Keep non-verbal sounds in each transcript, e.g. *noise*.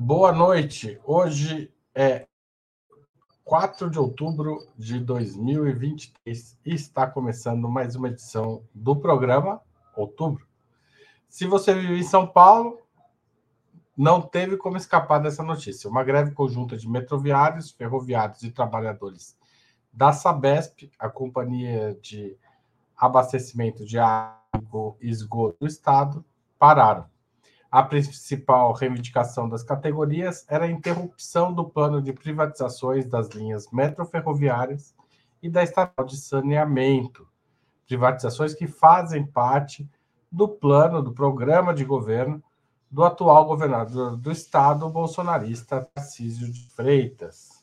Boa noite. Hoje é 4 de outubro de 2023 e está começando mais uma edição do programa Outubro. Se você vive em São Paulo, não teve como escapar dessa notícia. Uma greve conjunta de metroviários, ferroviários e trabalhadores da Sabesp, a companhia de abastecimento de água e esgoto do Estado, pararam. A principal reivindicação das categorias era a interrupção do plano de privatizações das linhas metroferroviárias e da estatal de saneamento. Privatizações que fazem parte do plano, do programa de governo do atual governador do estado, bolsonarista Tarcísio de Freitas.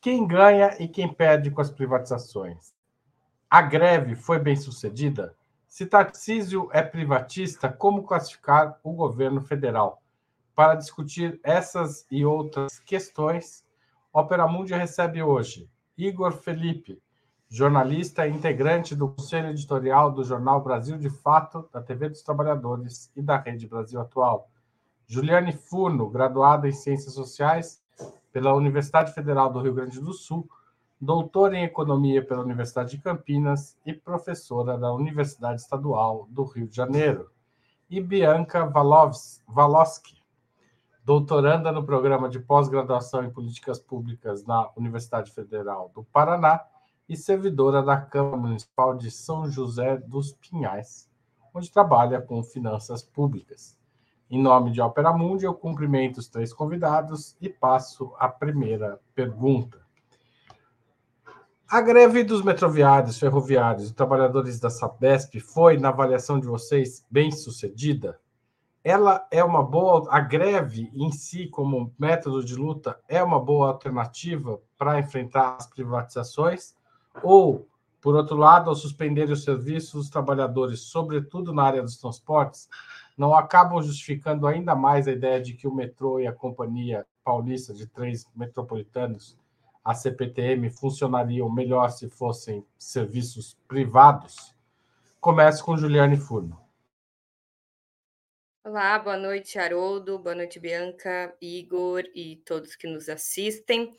Quem ganha e quem perde com as privatizações? A greve foi bem sucedida? Se Tarcísio é privatista, como classificar o governo federal? Para discutir essas e outras questões, Opera Mundi recebe hoje Igor Felipe, jornalista integrante do conselho editorial do jornal Brasil de Fato, da TV dos Trabalhadores e da Rede Brasil Atual. Juliane Furno, graduada em Ciências Sociais pela Universidade Federal do Rio Grande do Sul, doutora em Economia pela Universidade de Campinas e professora da Universidade Estadual do Rio de Janeiro. E Bianca Valoski, doutoranda no programa de pós-graduação em Políticas Públicas na Universidade Federal do Paraná e servidora da Câmara Municipal de São José dos Pinhais, onde trabalha com finanças públicas. Em nome de Opera Mundi, eu cumprimento os três convidados e passo a primeira pergunta. A greve dos metroviários, ferroviários e trabalhadores da Sabesp foi, na avaliação de vocês, bem sucedida? Ela é uma boa. A greve em si, como método de luta, é uma boa alternativa para enfrentar as privatizações? Ou, por outro lado, ao suspender os serviços, os trabalhadores, sobretudo na área dos transportes, não acabam justificando ainda mais a ideia de que o metrô e a companhia paulista de três metropolitanos, a CPTM, funcionariam melhor se fossem serviços privados? Começo com Juliane Furno. Olá, boa noite, Haroldo, boa noite, Bianca, Igor e todos que nos assistem.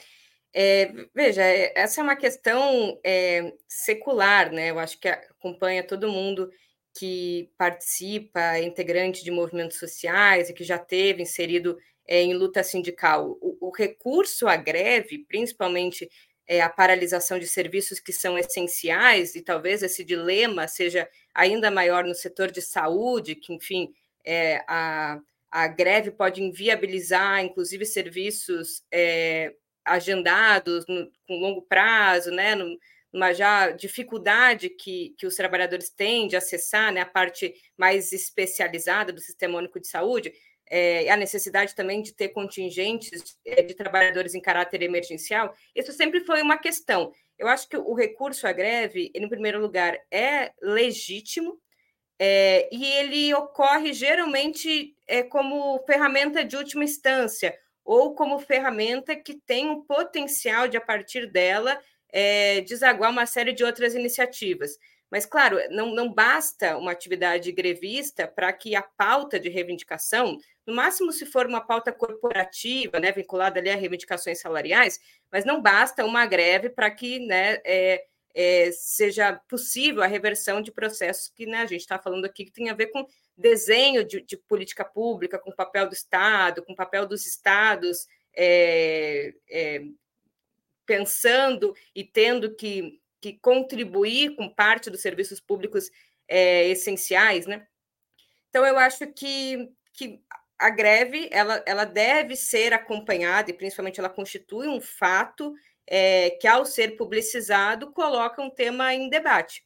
É, veja, é, essa é uma questão é, secular, né? Eu acho que acompanha todo mundo que participa, é integrante de movimentos sociais e que já teve inserido é, em luta sindical. O, o, recurso à greve, principalmente é, a paralisação de serviços que são essenciais, e talvez esse dilema seja ainda maior no setor de saúde, que, enfim, é, a, a greve pode inviabilizar, inclusive, serviços é, agendados no, com longo prazo, né, numa já dificuldade que, que os trabalhadores têm de acessar né, a parte mais especializada do Sistema Único de Saúde, é, a necessidade também de ter contingentes é, de trabalhadores em caráter emergencial, isso sempre foi uma questão. Eu acho que o recurso à greve, em primeiro lugar, é legítimo é, e ele ocorre geralmente é, como ferramenta de última instância, ou como ferramenta que tem um potencial de, a partir dela, é, desaguar uma série de outras iniciativas. Mas, claro, não, não basta uma atividade grevista para que a pauta de reivindicação, no máximo se for uma pauta corporativa, né, vinculada ali a reivindicações salariais, mas não basta uma greve para que né, é, é, seja possível a reversão de processos que né, a gente está falando aqui que tem a ver com desenho de, de, política pública, com o papel do Estado, com o papel dos estados, é, é, pensando e tendo que, que contribuir com parte dos serviços públicos é, essenciais, né? Então, eu acho que, que a greve ela, ela deve ser acompanhada, e principalmente ela constitui um fato é, que, ao ser publicizado, coloca um tema em debate.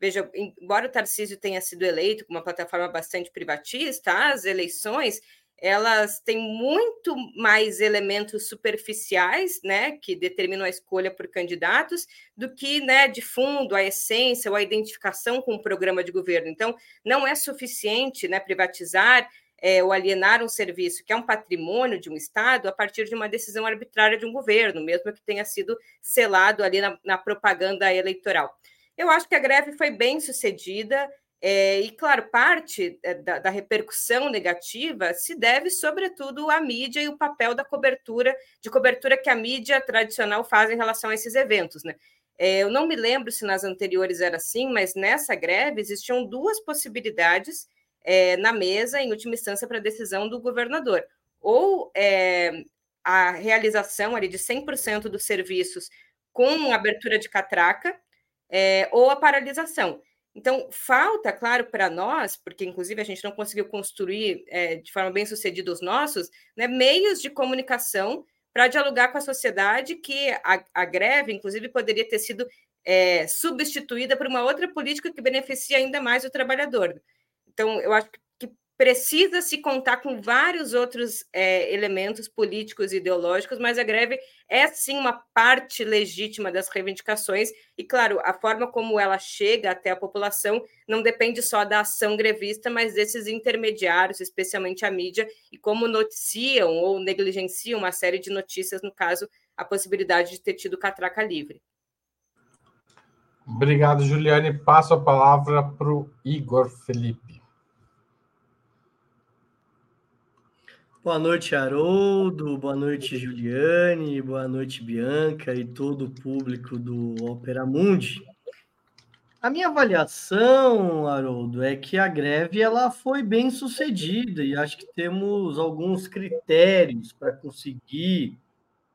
Veja, embora o Tarcísio tenha sido eleito com uma plataforma bastante privatista, as eleições elas têm muito mais elementos superficiais, né, que determinam a escolha por candidatos, do que, né, de fundo, a essência ou a identificação com o programa de governo. Então, não é suficiente, né, privatizar é, ou alienar um serviço que é um patrimônio de um Estado a partir de uma decisão arbitrária de um governo, mesmo que tenha sido selado ali na, na propaganda eleitoral. Eu acho que a greve foi bem sucedida, É, e, claro, parte é, da, da, repercussão negativa se deve, sobretudo, à mídia e o papel da cobertura, de cobertura que a mídia tradicional faz em relação a esses eventos. Né? É, eu não me lembro se nas anteriores era assim, mas nessa greve existiam duas possibilidades é, na mesa, em última instância, para decisão do governador. Ou é, a realização ali de 100% dos serviços com abertura de catraca, é, ou a paralisação. Então, falta, claro, para nós, porque inclusive a gente não conseguiu construir é, de forma bem sucedida os nossos, né, meios de comunicação para dialogar com a sociedade, que a, a greve, inclusive, poderia ter sido é, substituída por uma outra política que beneficia ainda mais o trabalhador. Então, eu acho que precisa se contar com vários outros é, elementos políticos e ideológicos, mas a greve é sim uma parte legítima das reivindicações, e claro, a forma como ela chega até a população não depende só da ação grevista, mas desses intermediários, especialmente a mídia, e como noticiam ou negligenciam uma série de notícias, no caso, a possibilidade de ter tido catraca livre. Obrigado, Juliane. Passo a palavra para o Igor Felipe. Boa noite, Haroldo. Boa noite, Juliane. Boa noite, Bianca e todo o público do Opera Mundi. A minha avaliação, Haroldo, é que a greve ela foi bem sucedida e acho que temos alguns critérios para conseguir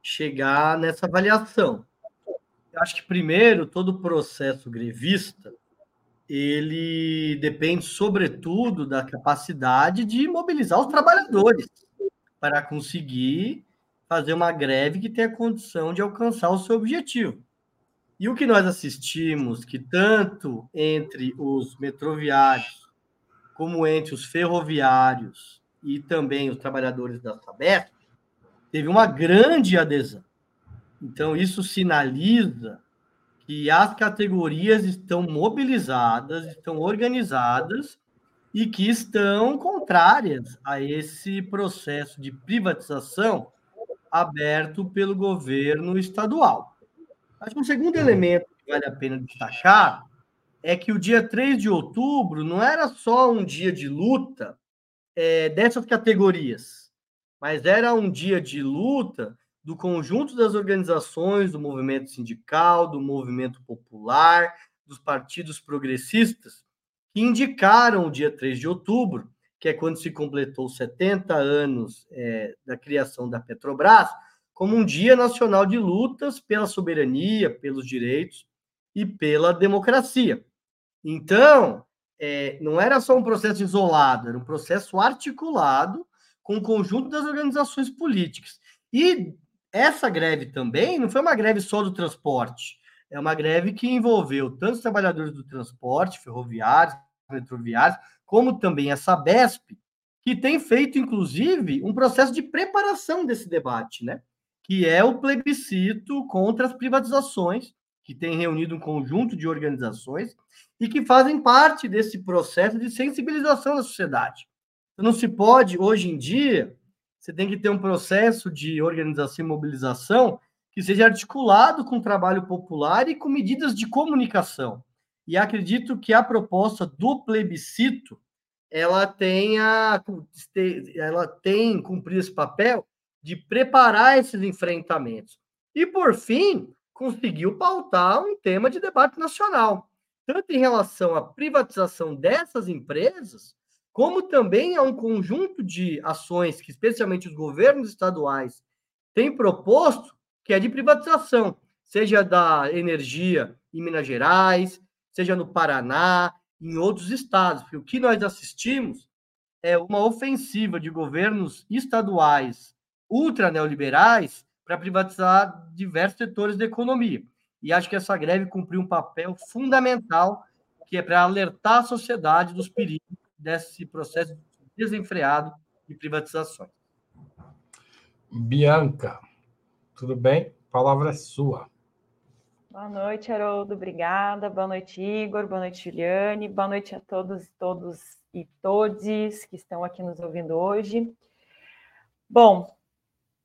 chegar nessa avaliação. Acho que primeiro todo o processo grevista ele depende sobretudo da capacidade de mobilizar os trabalhadores para conseguir fazer uma greve que tenha condição de alcançar o seu objetivo. E o que nós assistimos, que tanto entre os metroviários, como entre os ferroviários e também os trabalhadores da Sabesp, teve uma grande adesão. Então, isso sinaliza que as categorias estão mobilizadas, estão organizadas e que estão contrárias a esse processo de privatização aberto pelo governo estadual. Acho que um segundo elemento que vale a pena destacar é que o dia 3 de outubro não era só um dia de luta é, dessas categorias, mas era um dia de luta do conjunto das organizações do movimento sindical, do movimento popular, dos partidos progressistas, indicaram o dia 3 de outubro, que é quando se completou 70 anos é, da criação da Petrobras, como um dia nacional de lutas pela soberania, pelos direitos e pela democracia. Então, é, não era só um processo isolado, era um processo articulado com o conjunto das organizações políticas. E essa greve também não foi uma greve só do transporte, é uma greve que envolveu tanto os trabalhadores do transporte, ferroviários, metroviários, como também a Sabesp, que tem feito, inclusive, um processo de preparação desse debate, né? que é o plebiscito contra as privatizações, que tem reunido um conjunto de organizações e que fazem parte desse processo de sensibilização da sociedade. Então, não se pode, hoje em dia, você tem que ter um processo de organização e mobilização que seja articulado com o trabalho popular e com medidas de comunicação e acredito que a proposta do plebiscito ela tenha ela tem cumprir esse papel de preparar esses enfrentamentos. E por fim, conseguiu pautar um tema de debate nacional, tanto em relação à privatização dessas empresas, como também a um conjunto de ações que especialmente os governos estaduais têm proposto, que é de privatização, seja da energia em Minas Gerais, seja no Paraná, em outros estados, porque o que nós assistimos é uma ofensiva de governos estaduais ultra neoliberais para privatizar diversos setores da economia. E acho que essa greve cumpriu um papel fundamental, que é para alertar a sociedade dos perigos desse processo desenfreado de privatizações. Bianca, tudo bem? A palavra é sua. Boa noite, Haroldo. Obrigada. Boa noite, Igor. Boa noite, Juliane. Boa noite a todos, todos e todes que estão aqui nos ouvindo hoje. Bom,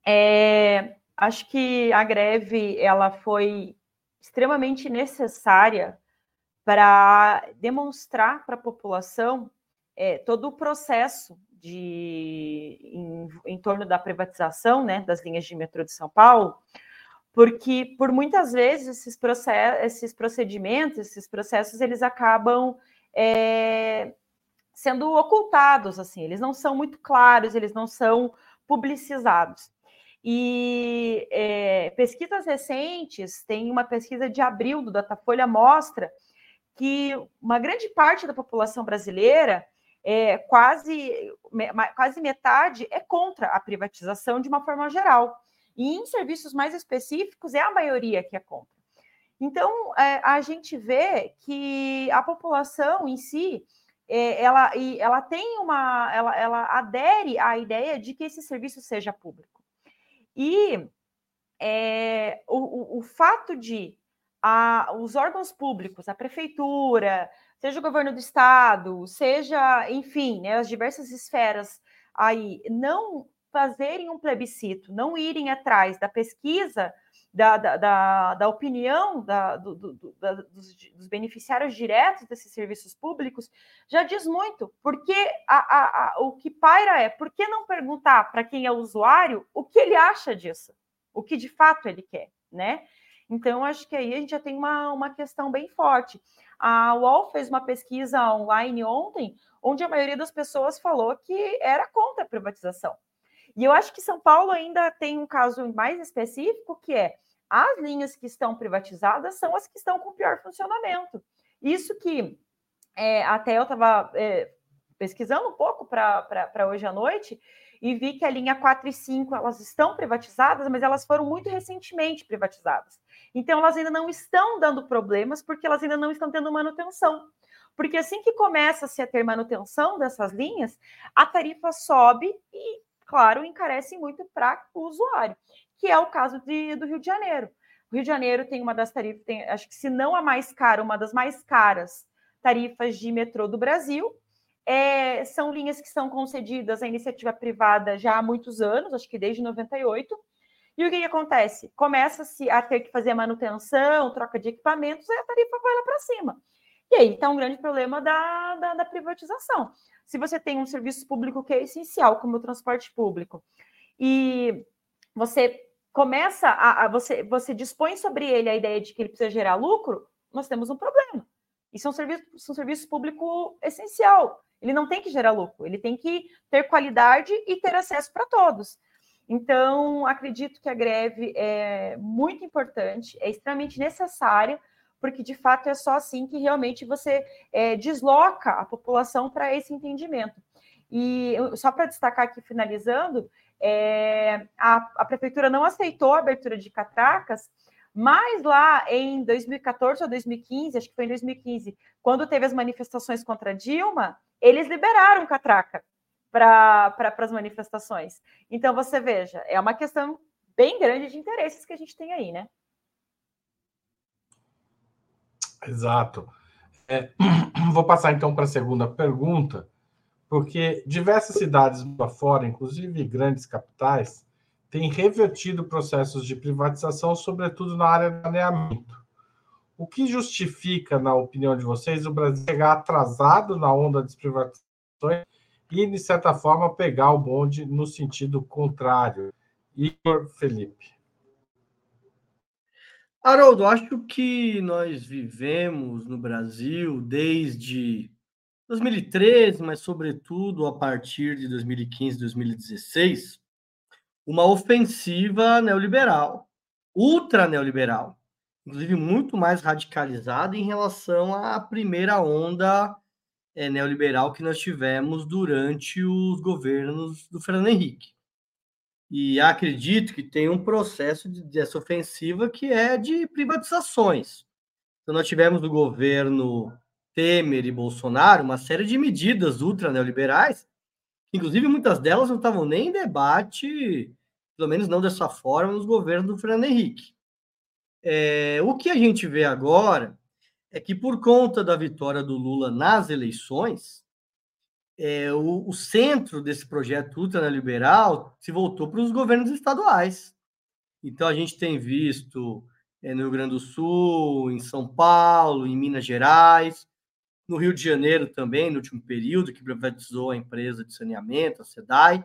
é, acho que a greve ela foi extremamente necessária para demonstrar para a população é, todo o processo de em, em, torno da privatização né, das linhas de metrô de São Paulo, porque por muitas vezes esses, esses procedimentos, esses processos, eles acabam é, sendo ocultados, assim, eles não são muito claros, eles não são publicizados. E é, pesquisas recentes, tem uma pesquisa de abril do Datafolha mostra que uma grande parte da população brasileira, é, quase, quase metade, é contra a privatização de uma forma geral. E em serviços mais específicos, é a maioria que é contra. Então, é, a gente vê que a população em si, é, ela, ela tem uma, ela, ela adere à ideia de que esse serviço seja público. E é, o, o, o, fato de a, os órgãos públicos, a prefeitura, seja o governo do estado, seja, enfim, né, as diversas esferas aí, não fazerem um plebiscito, não irem atrás da pesquisa, da, da, da, da opinião da, do, do, da, dos, dos, beneficiários diretos desses serviços públicos, já diz muito, porque a, a, a, o que paira é por que não perguntar para quem é usuário o que ele acha disso, o que de fato ele quer, né? Então, acho que aí a gente já tem uma, uma questão bem forte. A UOL fez uma pesquisa online ontem, onde a maioria das pessoas falou que era contra a privatização. E eu acho que São Paulo ainda tem um caso mais específico, que é as linhas que estão privatizadas são as que estão com pior funcionamento. Isso que é, até eu estava é, pesquisando um pouco para hoje à noite e vi que a linha 4 e 5 elas estão privatizadas, mas elas foram muito recentemente privatizadas. Então elas ainda não estão dando problemas porque elas ainda não estão tendo manutenção. Porque assim que começa-se a ter manutenção dessas linhas, a tarifa sobe e claro, encarece muito para o usuário, que é o caso de, do Rio de Janeiro. O Rio de Janeiro tem uma das tarifas, tem, acho que se não a mais cara, uma das mais caras tarifas de metrô do Brasil. É, são linhas que são concedidas à iniciativa privada já há muitos anos, acho que desde 98. E o que, que acontece? Começa-se a ter que fazer manutenção, troca de equipamentos, e a tarifa vai lá para cima. E aí está um grande problema da, da, da privatização se você tem um serviço público que é essencial, como o transporte público, e você começa a, a, você, você dispõe sobre ele a ideia de que ele precisa gerar lucro, nós temos um problema. Isso é um serviço, é um serviço público essencial. Ele não tem que gerar lucro, ele tem que ter qualidade e ter acesso para todos. Então, acredito que a greve é muito importante, é extremamente necessária porque de fato é só assim que realmente você é, desloca a população para esse entendimento. E só para destacar aqui, finalizando, é, a, a, prefeitura não aceitou a abertura de catracas, mas lá em 2014 ou 2015, acho que foi em 2015, quando teve as manifestações contra Dilma, eles liberaram catraca para as manifestações. Então, você veja, é uma questão bem grande de interesses que a gente tem aí, né? Exato. É, *clears throat* vou passar então para a segunda pergunta, porque diversas cidades fora, inclusive grandes capitais, têm revertido processos de privatização, sobretudo na área do saneamento. O que justifica, na opinião de vocês, o Brasil chegar atrasado na onda das privatizações e, de certa forma, pegar o bonde no sentido contrário? Igor Felipe. Haroldo, acho que nós vivemos no Brasil desde 2013, mas sobretudo a partir de 2015, 2016, uma ofensiva neoliberal, ultra neoliberal, inclusive muito mais radicalizada em relação à primeira onda é, neoliberal que nós tivemos durante os governos do Fernando Henrique. E acredito que tem um processo de, dessa ofensiva que é de privatizações. Então, nós tivemos no governo Temer e Bolsonaro uma série de medidas ultra neoliberais, inclusive muitas delas não estavam nem em debate, pelo menos não dessa forma, nos governos do Fernando Henrique. É, o que a gente vê agora é que, por conta da vitória do Lula nas eleições, é, o, o, centro desse projeto ultraliberal se voltou para os governos estaduais. Então, a gente tem visto é, no Rio Grande do Sul, em São Paulo, em Minas Gerais, no Rio de Janeiro também, no último período, que privatizou a empresa de saneamento, a SEDAI,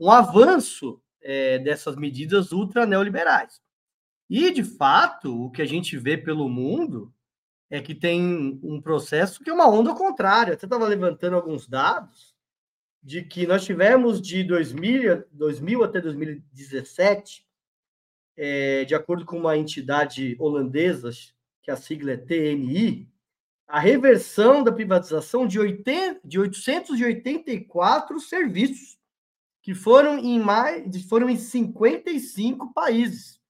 um avanço é, dessas medidas ultra neoliberais. E, de fato, o que a gente vê pelo mundo é que tem um processo que é uma onda contrária. Você estava levantando alguns dados de que nós tivemos de 2000, 2000 até 2017, é, de acordo com uma entidade holandesa, que a sigla é TNI, a reversão da privatização de, 80, de 884 serviços, que foram em, mais, foram em 55 países.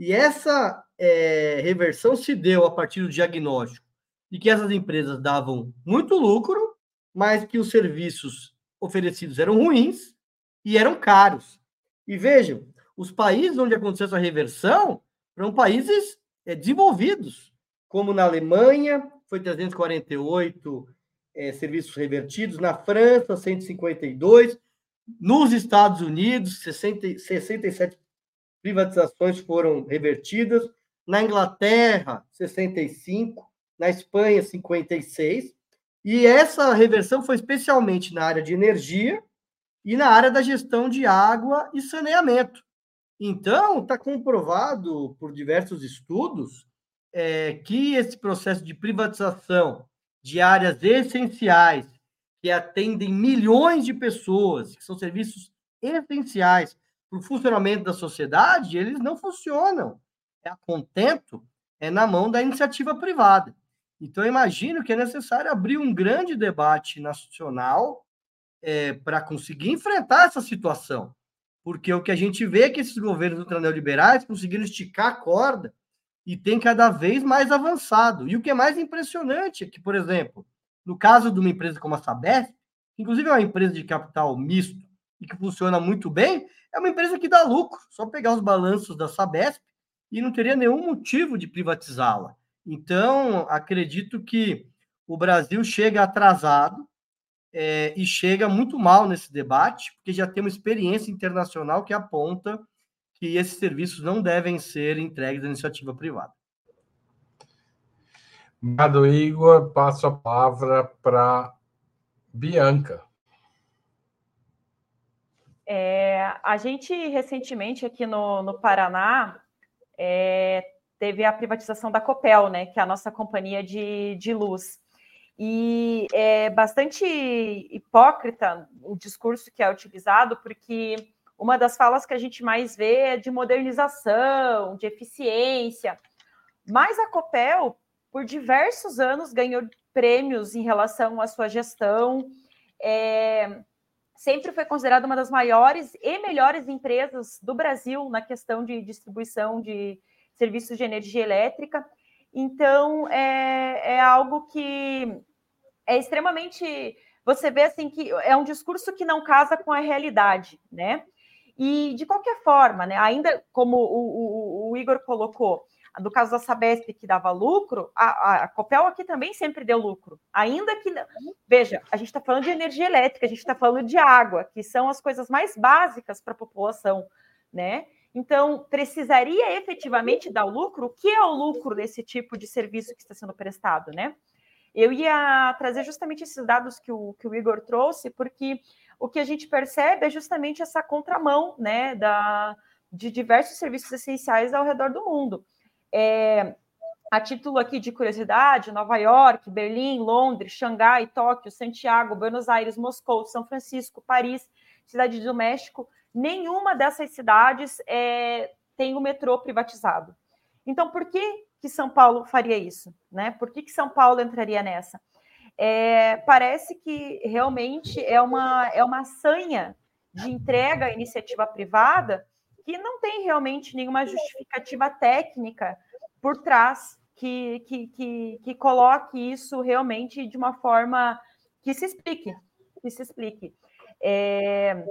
E essa é, reversão se deu a partir do diagnóstico de que essas empresas davam muito lucro, mas que os serviços oferecidos eram ruins e eram caros. E vejam, os países onde aconteceu essa reversão eram países é, desenvolvidos, como na Alemanha, foi 348 é, serviços revertidos, na França, 152, nos Estados Unidos, 60, 67 privatizações foram revertidas, na Inglaterra, 65, na Espanha, 56, e essa reversão foi especialmente na área de energia e na área da gestão de água e saneamento. Então, está comprovado por diversos estudos é, que esse processo de privatização de áreas essenciais que atendem milhões de pessoas, que são serviços essenciais o funcionamento da sociedade, eles não funcionam. É a contento é na mão da iniciativa privada. Então, imagino que é necessário abrir um grande debate nacional é, para conseguir enfrentar essa situação. Porque o que a gente vê é que esses governos ultraneoliberais conseguiram esticar a corda e tem cada vez mais avançado. E o que é mais impressionante é que, por exemplo, no caso de uma empresa como a Sabesp, inclusive é uma empresa de capital misto e que funciona muito bem, é uma empresa que dá lucro. Só pegar os balanços da Sabesp e não teria nenhum motivo de privatizá-la. Então, acredito que o Brasil chega atrasado é, e chega muito mal nesse debate, porque já tem uma experiência internacional que aponta que esses serviços não devem ser entregues à iniciativa privada. Obrigado, Igor. Passo a palavra para Bianca. É, a gente recentemente aqui no, no Paraná é, teve a privatização da Copel, né, que é a nossa companhia de, de luz. E é bastante hipócrita o discurso que é utilizado, porque uma das falas que a gente mais vê é de modernização, de eficiência. Mas a Copel, por diversos anos, ganhou prêmios em relação à sua gestão. É, sempre foi considerada uma das maiores e melhores empresas do Brasil na questão de distribuição de serviços de energia elétrica. Então, é, é algo que é extremamente. Você vê assim que é um discurso que não casa com a realidade, né? E, de qualquer forma, né, ainda como o, o, o Igor colocou, no caso da Sabesp, que dava lucro, a, a, Copel aqui também sempre deu lucro. Ainda que. Veja, a gente está falando de energia elétrica, a gente está falando de água, que são as coisas mais básicas para a população, né? Então, precisaria efetivamente dar o lucro? O que é o lucro desse tipo de serviço que está sendo prestado, né? Eu ia trazer justamente esses dados que o, que o Igor trouxe, porque o que a gente percebe é justamente essa contramão né, da, de diversos serviços essenciais ao redor do mundo. É, a título aqui de curiosidade, Nova York, Berlim, Londres, Xangai, Tóquio, Santiago, Buenos Aires, Moscou, São Francisco, Paris, Cidade do México, nenhuma dessas cidades é, tem o metrô privatizado. Então, por que, que São Paulo faria isso? Né? Por que, que São Paulo entraria nessa? é, parece que realmente é uma, é uma sanha de entrega à iniciativa privada que não tem realmente nenhuma justificativa técnica por trás que, que, que, que coloque isso realmente de uma forma que se explique, que se explique. É,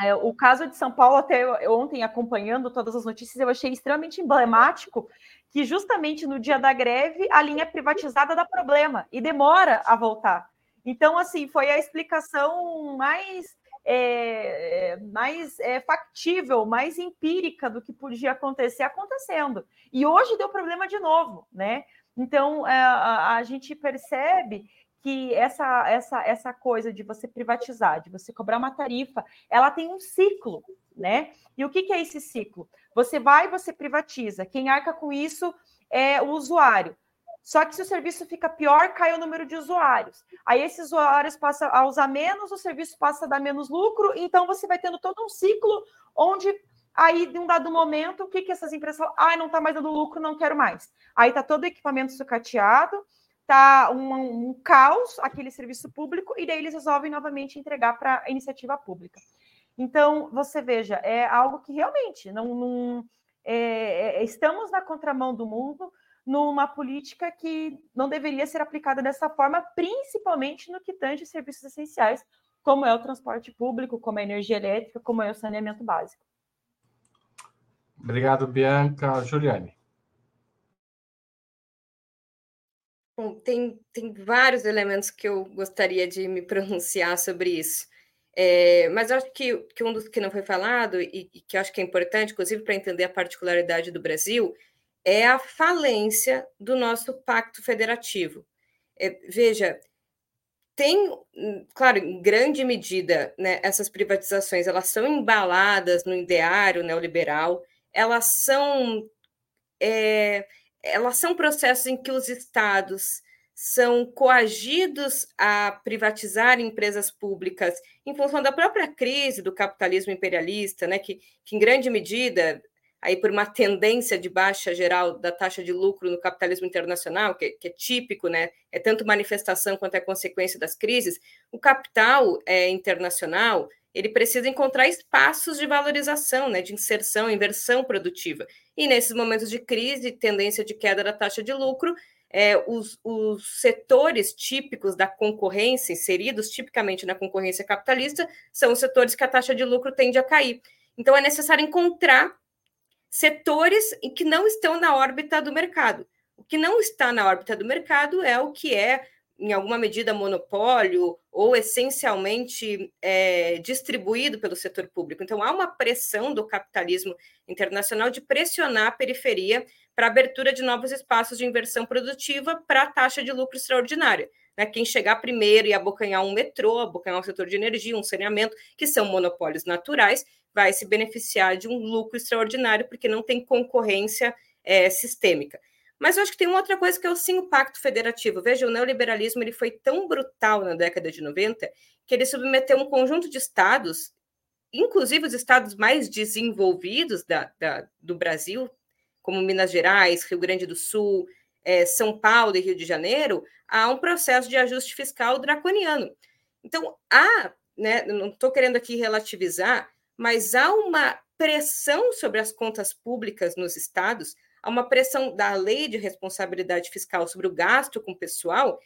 é, o caso de São Paulo, até ontem acompanhando todas as notícias, eu achei extremamente emblemático que justamente no dia da greve a linha privatizada dá problema e demora a voltar. Então, assim, foi a explicação mais é, mais é, factível, mais empírica do que podia acontecer acontecendo. E hoje deu problema de novo, né? Então é, a, a gente percebe que essa, essa, essa coisa de você privatizar, de você cobrar uma tarifa, ela tem um ciclo, né? E o que, que é esse ciclo? Você vai, você privatiza. Quem arca com isso é o usuário. Só que se o serviço fica pior, cai o número de usuários. Aí esses usuários passam a usar menos, o serviço passa a dar menos lucro, então você vai tendo todo um ciclo onde aí, de um dado momento, o que, que essas empresas falam? Ah, não está mais dando lucro, não quero mais. Aí está todo o equipamento sucateado, está um, um, caos aquele serviço público, e daí eles resolvem novamente entregar para a iniciativa pública. Então, você veja, é algo que realmente não, não é, é, estamos na contramão do mundo numa política que não deveria ser aplicada dessa forma, principalmente no que tange serviços essenciais, como é o transporte público, como é a energia elétrica, como é o saneamento básico. Obrigado, Bianca. Juliane. Bom, tem, tem vários elementos que eu gostaria de me pronunciar sobre isso. É, mas acho que, que um dos que não foi falado, e, e que acho que é importante, inclusive para entender a particularidade do Brasil, é a falência do nosso pacto federativo. É, veja, tem, claro, em grande medida, né, essas privatizações elas são embaladas no ideário neoliberal, elas são é, elas são processos em que os estados são coagidos a privatizar empresas públicas em função da própria crise do capitalismo imperialista, né, que, que em grande medida, aí por uma tendência de baixa geral da taxa de lucro no capitalismo internacional, que, que é típico, né, é tanto manifestação quanto é consequência das crises, o capital é, internacional ele precisa encontrar espaços de valorização, né, de inserção, inversão produtiva. E nesses momentos de crise, tendência de queda da taxa de lucro, é, os, os, setores típicos da concorrência, inseridos tipicamente na concorrência capitalista, são os setores que a taxa de lucro tende a cair. Então, é necessário encontrar setores que não estão na órbita do mercado. O que não está na órbita do mercado é o que é em alguma medida, monopólio ou essencialmente é, distribuído pelo setor público. Então, há uma pressão do capitalismo internacional de pressionar a periferia para a abertura de novos espaços de inversão produtiva para a taxa de lucro extraordinária. Né? Quem chegar primeiro e abocanhar um metrô, abocanhar um setor de energia, um saneamento, que são monopólios naturais, vai se beneficiar de um lucro extraordinário, porque não tem concorrência é, sistêmica. Mas eu acho que tem uma outra coisa que é o sim o pacto federativo. Veja, o neoliberalismo ele foi tão brutal na década de 90 que ele submeteu um conjunto de estados, inclusive os estados mais desenvolvidos da, da do Brasil, como Minas Gerais, Rio Grande do Sul, é, São Paulo e Rio de Janeiro, a um processo de ajuste fiscal draconiano. Então, há, né, não estou querendo aqui relativizar, mas há uma pressão sobre as contas públicas nos estados a uma pressão da lei de responsabilidade fiscal sobre o gasto com o pessoal,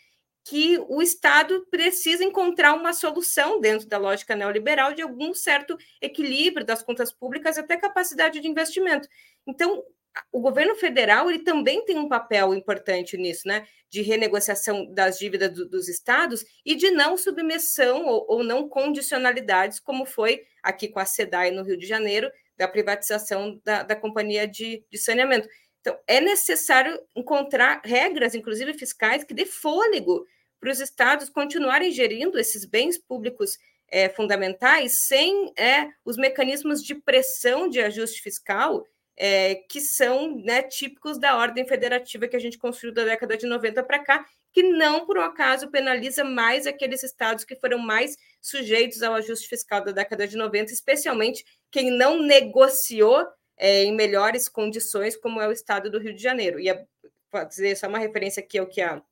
que o Estado precisa encontrar uma solução dentro da lógica neoliberal de algum certo equilíbrio das contas públicas até capacidade de investimento. Então, o governo federal ele também tem um papel importante nisso, né? De renegociação das dívidas do, dos estados e de não submissão ou, ou, não condicionalidades, como foi aqui com a SEDAI no Rio de Janeiro, da privatização da, da companhia de, de saneamento. Então, é necessário encontrar regras, inclusive fiscais, que dê fôlego para os estados continuarem gerindo esses bens públicos é, fundamentais sem é, os mecanismos de pressão de ajuste fiscal é, que são né, típicos da ordem federativa que a gente construiu da década de 90 para cá, que não, por um acaso, penaliza mais aqueles estados que foram mais sujeitos ao ajuste fiscal da década de 90, especialmente quem não negociou é, em melhores condições, como é o estado do Rio de Janeiro. E a, fazer só uma referência aqui ao que a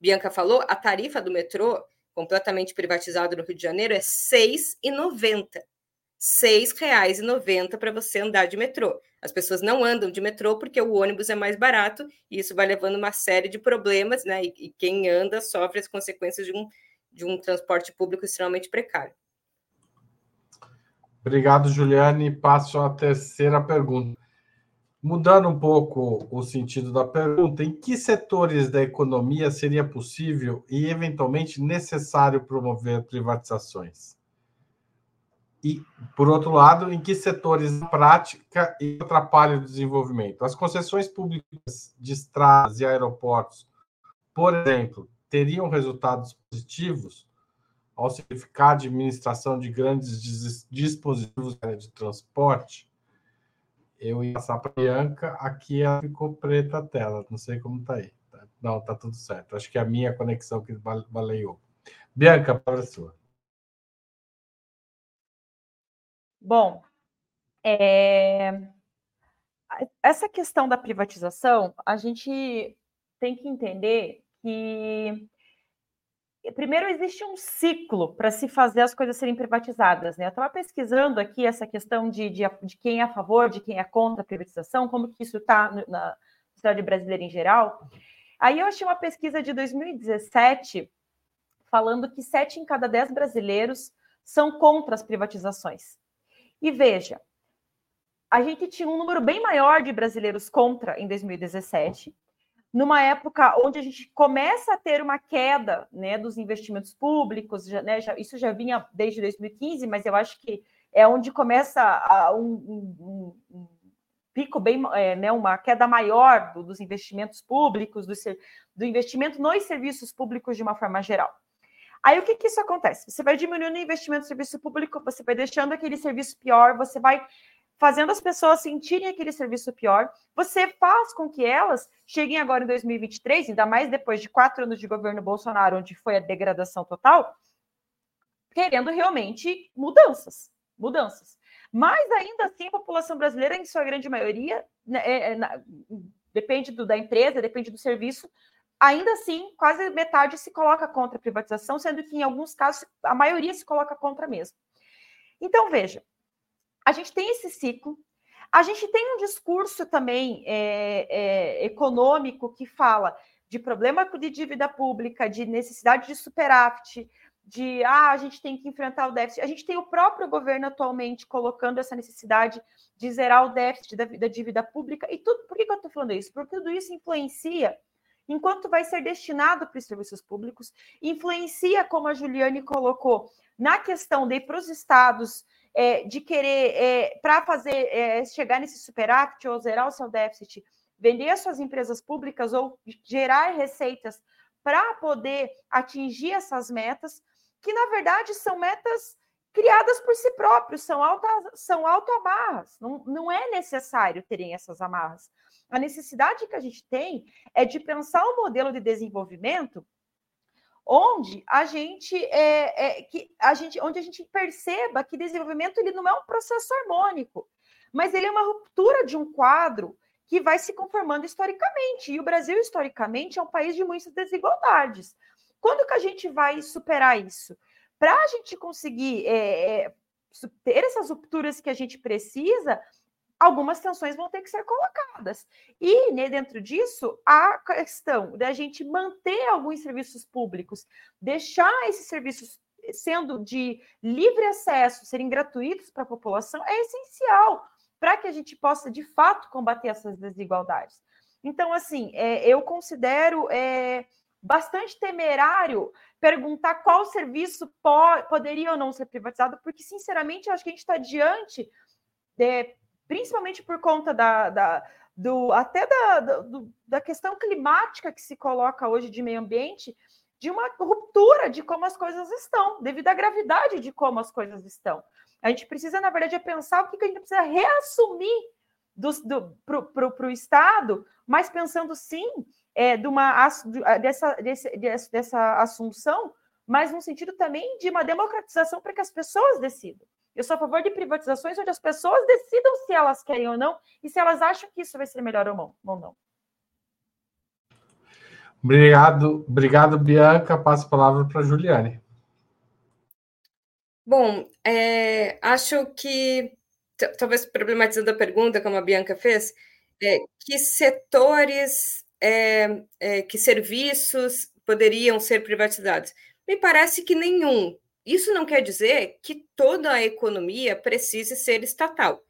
Bianca falou, a tarifa do metrô, completamente privatizado no Rio de Janeiro, é R$ 6,90. R$ 6,90 para você andar de metrô. As pessoas não andam de metrô porque o ônibus é mais barato e isso vai levando uma série de problemas, né? E, e quem anda sofre as consequências de um, de um transporte público extremamente precário. Obrigado, Juliane. Passo à terceira pergunta. Mudando um pouco o sentido da pergunta, em que setores da economia seria possível e eventualmente necessário promover privatizações? E, por outro lado, em que setores na prática atrapalham o desenvolvimento? As concessões públicas de estradas e aeroportos, por exemplo, teriam resultados positivos ao simplificar a administração de grandes dispositivos de transporte? Eu ia passar para a Bianca, aqui ela ficou preta a tela, não sei como está aí. Não, está tudo certo. Acho que é a minha conexão que baleou. Bianca, a palavra é sua. Bom, é... essa questão da privatização, a gente tem que entender que primeiro existe um ciclo para se fazer as coisas serem privatizadas. Né? Eu estava pesquisando aqui essa questão de, de, de, quem é a favor, de quem é contra a privatização, como que isso está na sociedade brasileira em geral. Aí eu achei uma pesquisa de 2017 falando que sete em cada dez brasileiros são contra as privatizações. E veja, a gente tinha um número bem maior de brasileiros contra em 2017, numa época onde a gente começa a ter uma queda né, dos investimentos públicos, já, né, já, isso já vinha desde 2015, mas eu acho que é onde começa a, um, um, um, pico bem, é, né, uma queda maior do, dos investimentos públicos, do, do investimento nos serviços públicos de uma forma geral. Aí o que, que isso acontece? Você vai diminuindo o investimento no serviço público, você vai deixando aquele serviço pior, você vai fazendo as pessoas sentirem aquele serviço pior, você faz com que elas cheguem agora em 2023, ainda mais depois de quatro anos de governo Bolsonaro, onde foi a degradação total, querendo realmente mudanças, mudanças. Mas ainda assim, a população brasileira, em sua grande maioria, né, é, é, depende do, da empresa, depende do serviço, ainda assim, quase metade se coloca contra a privatização, sendo que em alguns casos a maioria se coloca contra mesmo. Então, veja, a gente tem esse ciclo, a gente tem um discurso também é, é, econômico que fala de problema de dívida pública, de necessidade de superávit, de ah, a gente tem que enfrentar o déficit. A gente tem o próprio governo atualmente colocando essa necessidade de zerar o déficit da, da dívida pública. E tudo, por que, que eu estou falando isso? Porque tudo isso influencia enquanto vai ser destinado para os serviços públicos, influencia, como a Juliane colocou, na questão de para os estados, é, de querer, é, para fazer é, chegar nesse superávit ou zerar o seu déficit, vender as suas empresas públicas ou gerar receitas para poder atingir essas metas, que na verdade são metas criadas por si próprios, são, auto, são autoamarras, não, não é necessário terem essas amarras. A necessidade que a gente tem é de pensar um modelo de desenvolvimento onde a gente é, é, que a gente onde a gente perceba que desenvolvimento ele não é um processo harmônico, mas ele é uma ruptura de um quadro que vai se conformando historicamente. E o Brasil historicamente é um país de muitas desigualdades. Quando que a gente vai superar isso? Para a gente conseguir é, é, ter essas rupturas que a gente precisa, algumas tensões vão ter que ser colocadas. E né, dentro disso, a questão da gente manter alguns serviços públicos, deixar esses serviços sendo de livre acesso, serem gratuitos para a população, é essencial para que a gente possa, de fato, combater essas desigualdades. Então, assim, é, eu considero é, bastante temerário perguntar qual serviço po poderia ou não ser privatizado, porque, sinceramente, eu acho que a gente está diante de, principalmente por conta da, da do, até da, do, da questão climática que se coloca hoje de meio ambiente, de uma ruptura de como as coisas estão, devido à gravidade de como as coisas estão. A gente precisa, na verdade, é pensar o que, a gente precisa reassumir para o Estado, mas pensando sim é, de uma, dessa, desse, dessa assunção, mas no sentido também de uma democratização para que as pessoas decidam. Eu sou a favor de privatizações onde as pessoas decidam se elas querem ou não e se elas acham que isso vai ser melhor ou não. Obrigado, obrigado, Bianca. Passo a palavra para a Juliane. Bom, é, acho que, talvez problematizando a pergunta, como a Bianca fez, é, que setores, é, é que serviços poderiam ser privatizados? Me parece que nenhum. Isso não quer dizer que toda a economia precise ser estatal.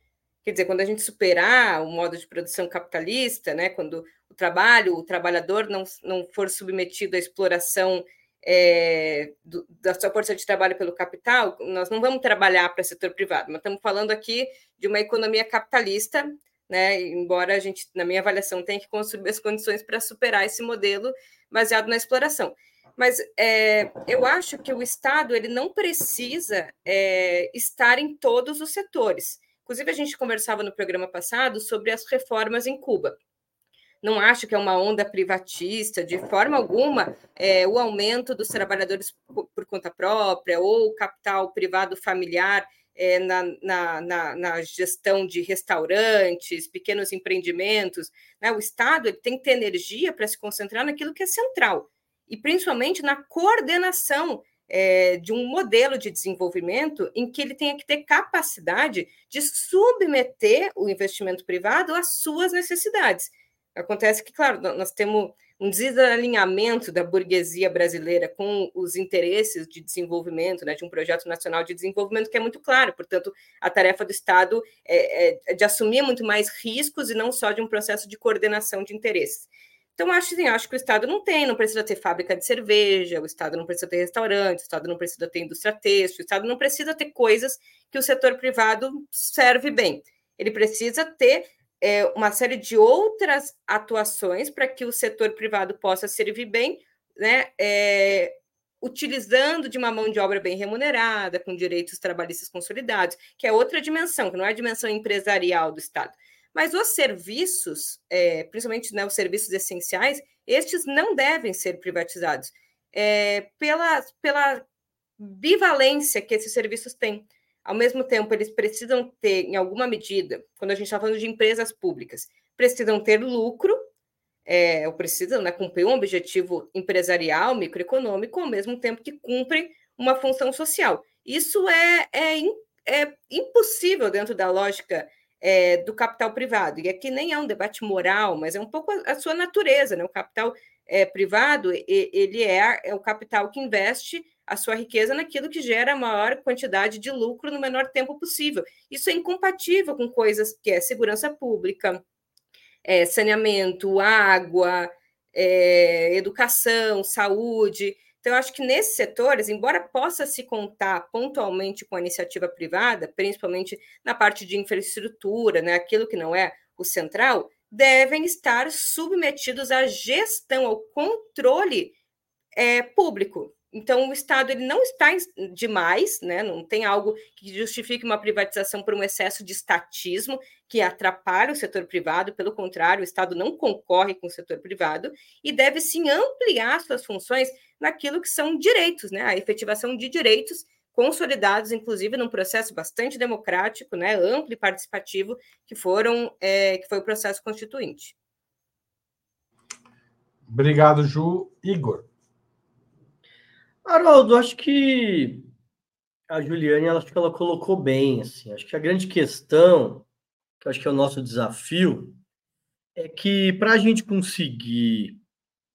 Quer dizer, quando a gente superar o modo de produção capitalista, né, quando o trabalho, o trabalhador não, não for submetido à exploração é, do, da sua força de trabalho pelo capital, nós não vamos trabalhar para o setor privado, mas estamos falando aqui de uma economia capitalista, né? Embora a gente, na minha avaliação, tenha que construir as condições para superar esse modelo baseado na exploração. Mas é, eu acho que o Estado ele não precisa é, estar em todos os setores. Inclusive, a gente conversava no programa passado sobre as reformas em Cuba não acho que é uma onda privatista, de forma alguma, é, o aumento dos trabalhadores por, por conta própria ou capital privado familiar é, na, na, na, na, gestão de restaurantes, pequenos empreendimentos. Né? O Estado ele tem que ter energia para se concentrar naquilo que é central, e principalmente na coordenação é, de um modelo de desenvolvimento em que ele tenha que ter capacidade de submeter o investimento privado às suas necessidades. Acontece que, claro, nós temos um desalinhamento da burguesia brasileira com os interesses de desenvolvimento, né, de um projeto nacional de desenvolvimento que é muito claro. Portanto, a tarefa do Estado é, é de assumir muito mais riscos e não só de um processo de coordenação de interesses. Então, acho, assim, acho que o Estado não tem, não precisa ter fábrica de cerveja, o Estado não precisa ter restaurante, o Estado não precisa ter indústria têxtil, o Estado não precisa ter coisas que o setor privado serve bem. Ele precisa ter é, uma série de outras atuações para que o setor privado possa servir bem, né, é, utilizando de uma mão de obra bem remunerada, com direitos trabalhistas consolidados, que é outra dimensão, que não é a dimensão empresarial do Estado. Mas os serviços, é, principalmente né, os serviços essenciais, estes não devem ser privatizados é, pela, pela bivalência que esses serviços têm. Ao mesmo tempo, eles precisam ter, em alguma medida, quando a gente está falando de empresas públicas, precisam ter lucro, é, ou precisam né, cumprir um objetivo empresarial, microeconômico, ao mesmo tempo que cumprem uma função social. Isso é, é, é impossível dentro da lógica é, do capital privado. E aqui nem é um debate moral, mas é um pouco a, a sua natureza. Né? O capital é, privado ele é, é o capital que investe a sua riqueza naquilo que gera a maior quantidade de lucro no menor tempo possível. Isso é incompatível com coisas que é segurança pública, é, saneamento, água, é, educação, saúde. Então, eu acho que nesses setores, embora possa se contar pontualmente com a iniciativa privada, principalmente na parte de infraestrutura, né, aquilo que não é o central, devem estar submetidos à gestão, ao controle é, público. Então, o Estado ele não está demais, né? não tem algo que justifique uma privatização por um excesso de estatismo que atrapalha o setor privado, pelo contrário, o Estado não concorre com o setor privado e deve sim ampliar suas funções naquilo que são direitos, né? a efetivação de direitos consolidados, inclusive, num processo bastante democrático, né? amplo e participativo, que, foram, é, que foi o processo constituinte. Obrigado, Ju. Igor. Haroldo, acho que a Juliane, ela, acho que ela colocou bem, assim, acho que a grande questão, que acho que é o nosso desafio, é que para a gente conseguir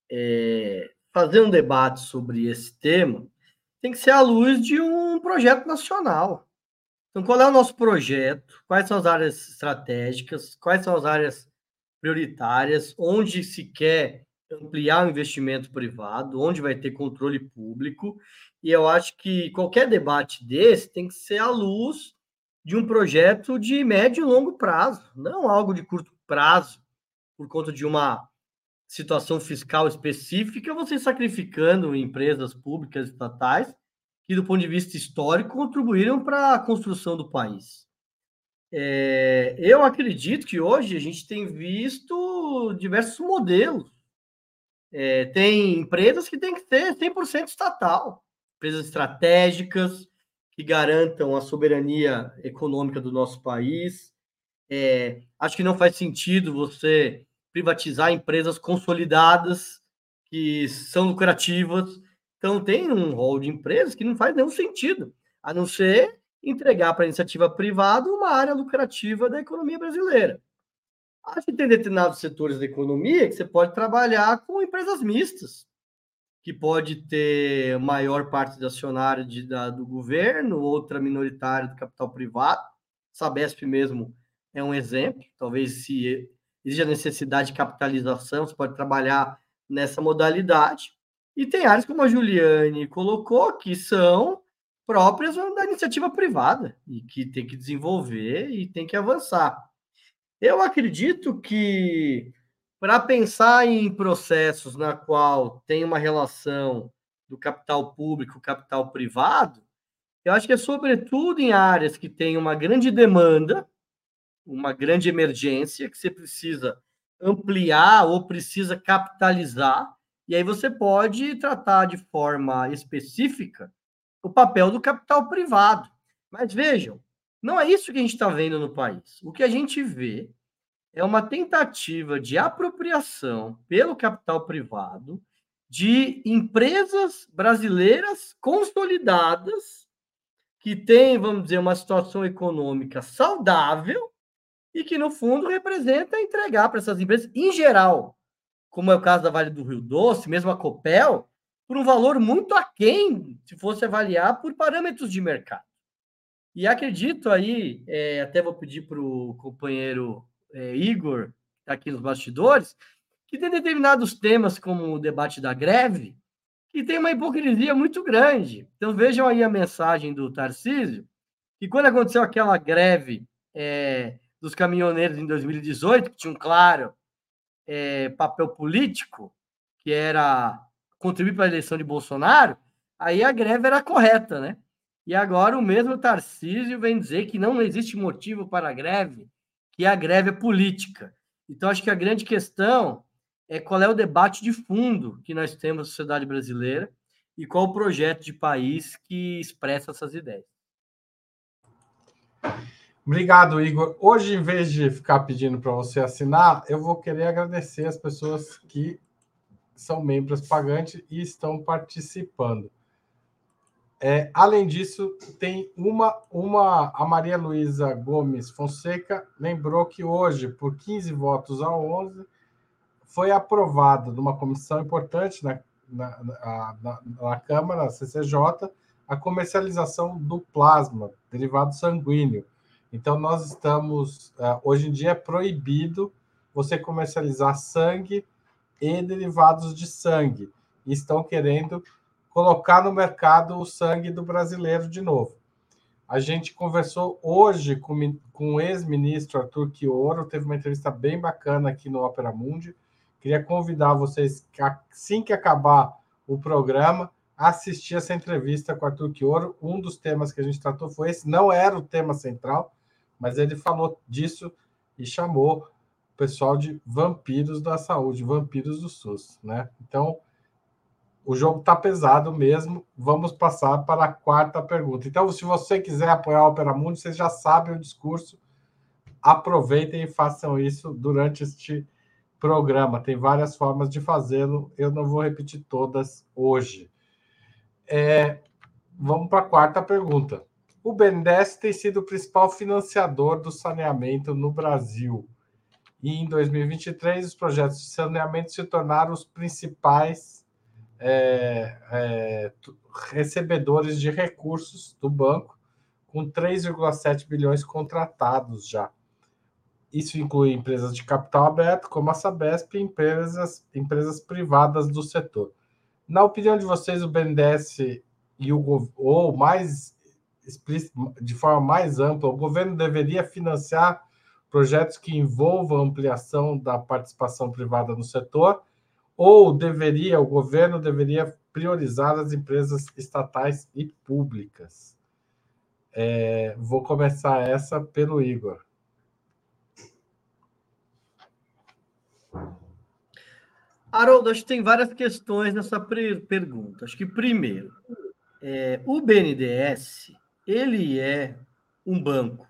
é, fazer um debate sobre esse tema, tem que ser à luz de um projeto nacional. Então, qual é o nosso projeto? Quais são as áreas estratégicas? Quais são as áreas prioritárias? Onde se quer ampliar o investimento privado, onde vai ter controle público, e eu acho que qualquer debate desse tem que ser à luz de um projeto de médio e longo prazo, não algo de curto prazo, por conta de uma situação fiscal específica, você sacrificando empresas públicas estatais que, do ponto de vista histórico, contribuíram para a construção do país. É, eu acredito que hoje a gente tem visto diversos modelos é, tem empresas que têm que ser 100% estatal, empresas estratégicas que garantam a soberania econômica do nosso país. É, acho que não faz sentido você privatizar empresas consolidadas que são lucrativas. Então, tem um rol de empresas que não faz nenhum sentido, a não ser entregar para a iniciativa privada uma área lucrativa da economia brasileira. Acho que tem determinados setores da economia que você pode trabalhar com empresas mistas, que pode ter maior parte de acionário de, da, do governo, outra minoritária do capital privado. Sabesp mesmo é um exemplo. Talvez se existe a necessidade de capitalização, você pode trabalhar nessa modalidade. e tem áreas, como a Juliane colocou, que são próprias da iniciativa privada e que tem que desenvolver e tem que avançar. Eu acredito que para pensar em processos na qual tem uma relação do capital público, capital privado, eu acho que é sobretudo em áreas que tem uma grande demanda, uma grande emergência que você precisa ampliar ou precisa capitalizar, e aí você pode tratar de forma específica o papel do capital privado. Mas vejam, não é isso que a gente está vendo no país. O que a gente vê é uma tentativa de apropriação pelo capital privado de empresas brasileiras consolidadas que têm, vamos dizer, uma situação econômica saudável e que, no fundo, representa entregar para essas empresas, em geral, como é o caso da Vale do Rio Doce, mesmo a Copel, por um valor muito aquém, se fosse avaliar por parâmetros de mercado. E acredito aí, é, até vou pedir para o companheiro é, Igor, que está aqui nos bastidores, que tem determinados temas, como o debate da greve, que tem uma hipocrisia muito grande. Então vejam aí a mensagem do Tarcísio, que quando aconteceu aquela greve é, dos caminhoneiros em 2018, que tinha um claro é, papel político, que era contribuir para a eleição de Bolsonaro, aí a greve era correta, né? E agora o mesmo Tarcísio vem dizer que não existe motivo para a greve, que a greve é política. Então, acho que a grande questão é qual é o debate de fundo que nós temos na sociedade brasileira e qual o projeto de país que expressa essas ideias. Obrigado, Igor. Hoje, em vez de ficar pedindo para você assinar, eu vou querer agradecer as pessoas que são membros pagantes e estão participando. É, além disso, tem uma, uma. A Maria Luísa Gomes Fonseca lembrou que hoje, por 15 votos a 11, foi aprovado numa comissão importante na, na, na, na Câmara, a CCJ, a comercialização do plasma, derivado sanguíneo. Então, nós estamos. É, hoje em dia é proibido você comercializar sangue e derivados de sangue. E estão querendo colocar no mercado o sangue do brasileiro de novo. A gente conversou hoje com, com o ex-ministro Arthur Quioro, teve uma entrevista bem bacana aqui no Opera Mundi. Queria convidar vocês, assim que acabar o programa, a assistir essa entrevista com Arthur Quioro. Um dos temas que a gente tratou foi esse, não era o tema central, mas ele falou disso e chamou pessoal de vampiros da saúde, vampiros do SUS, né? Então, o jogo tá pesado mesmo. Vamos passar para a quarta pergunta. Então, se você quiser apoiar a Opera Mundi, vocês já sabem o discurso. Aproveitem e façam isso durante este programa. Tem várias formas de fazê-lo. Eu não vou repetir todas hoje. É, vamos para a quarta pergunta. O BNDES tem sido o principal financiador do saneamento no Brasil e em 2023 os projetos de saneamento se tornaram os principais é, é, recebedores de recursos do banco, com 3,7 bilhões contratados já. Isso inclui empresas de capital aberto, como a Sabesp, e empresas, empresas privadas do setor. Na opinião de vocês, o BNDES e o ou mais de forma mais ampla, o governo deveria financiar projetos que envolvam ampliação da participação privada no setor, ou deveria, o governo deveria priorizar as empresas estatais e públicas? É, vou começar essa pelo Igor. Haroldo, acho que tem várias questões nessa pergunta. Acho que, primeiro, é, o BNDES, ele é um banco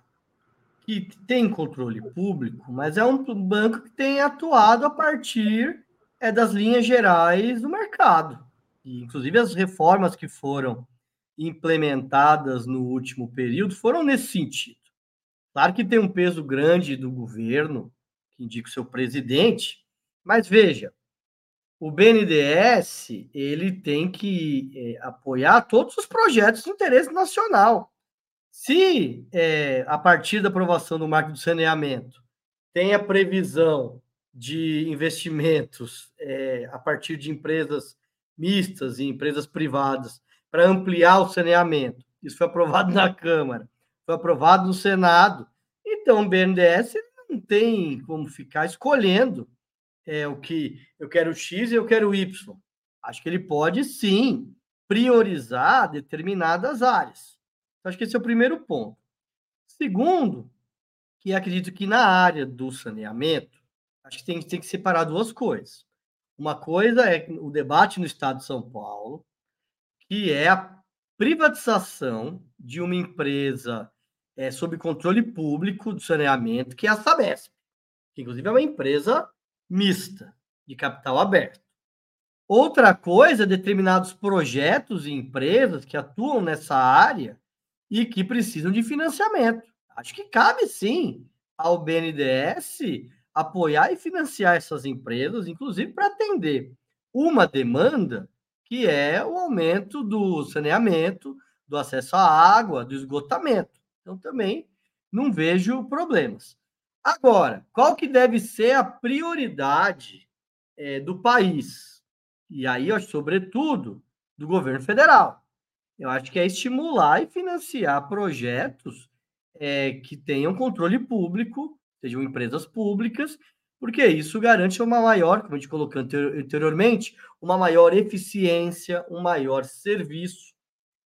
que tem controle público, mas é um banco que tem atuado a partir é, das linhas gerais do mercado. E, inclusive, as reformas que foram implementadas no último período foram nesse sentido. Claro que tem um peso grande do governo, que indica o seu presidente, mas veja, o BNDES ele tem que é, apoiar todos os projetos de interesse nacional. Se é, a partir da aprovação do marco do saneamento tem a previsão de investimentos é, a partir de empresas mistas e empresas privadas para ampliar o saneamento. Isso foi aprovado na Câmara, foi aprovado no Senado. Então, o BNDES não tem como ficar escolhendo é, o que eu quero X e eu quero Y. Acho que ele pode sim priorizar determinadas áreas. Então, acho que esse é o primeiro ponto. Segundo, que acredito que na área do saneamento, acho que tem, tem que separar duas coisas. Uma coisa é o debate no Estado de São Paulo, que é a privatização de uma empresa é, sob controle público do saneamento, que é a Sabesp, que inclusive é uma empresa mista, de capital aberto. Outra coisa, determinados projetos e empresas que atuam nessa área e que precisam de financiamento. Acho que cabe sim ao BNDES apoiar e financiar essas empresas, inclusive para atender uma demanda que é o aumento do saneamento, do acesso à água, do esgotamento. Então também não vejo problemas. Agora, qual que deve ser a prioridade é, do país? E aí, ó, sobretudo, do governo federal. Eu acho que é estimular e financiar projetos é, que tenham controle público, sejam empresas públicas, porque isso garante uma maior, como a gente colocou anteriormente, uma maior eficiência, um maior serviço.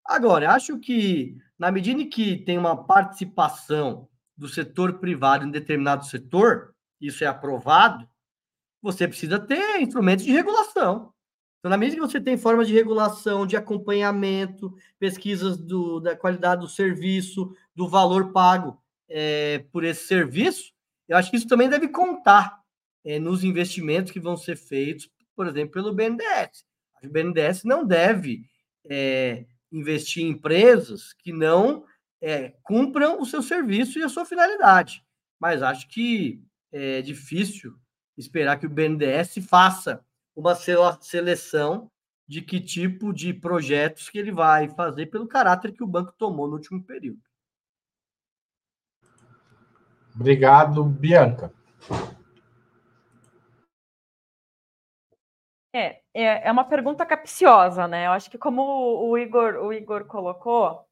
Agora, acho que, na medida em que tem uma participação do setor privado em determinado setor, isso é aprovado, você precisa ter instrumentos de regulação. Então, na medida que você tem formas de regulação, de acompanhamento, pesquisas do, da qualidade do serviço, do valor pago é, por esse serviço, eu acho que isso também deve contar é, nos investimentos que vão ser feitos, por exemplo, pelo BNDES. O BNDES não deve é, investir em empresas que não é, cumpram o seu serviço e a sua finalidade. Mas acho que é difícil esperar que o BNDES faça uma seleção de que tipo de projetos que ele vai fazer pelo caráter que o banco tomou no último período. Obrigado, Bianca. É, é, é uma pergunta capciosa, né? Eu acho que como o Igor, o Igor colocou,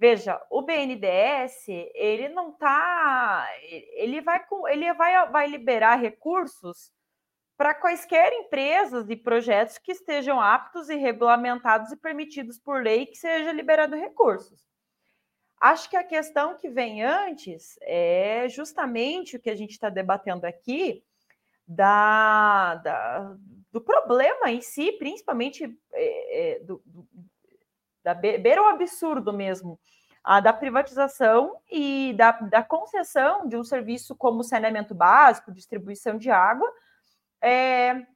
veja, o BNDES, ele não tá, ele vai ele vai, vai liberar recursos para quaisquer empresas e projetos que estejam aptos e regulamentados e permitidos por lei que seja liberado recursos. Acho que a questão que vem antes é justamente o que a gente está debatendo aqui, da, da, do problema em si, principalmente é, é, do, da beira o absurdo mesmo, a da privatização e da, da concessão de um serviço como saneamento básico, distribuição de água, é,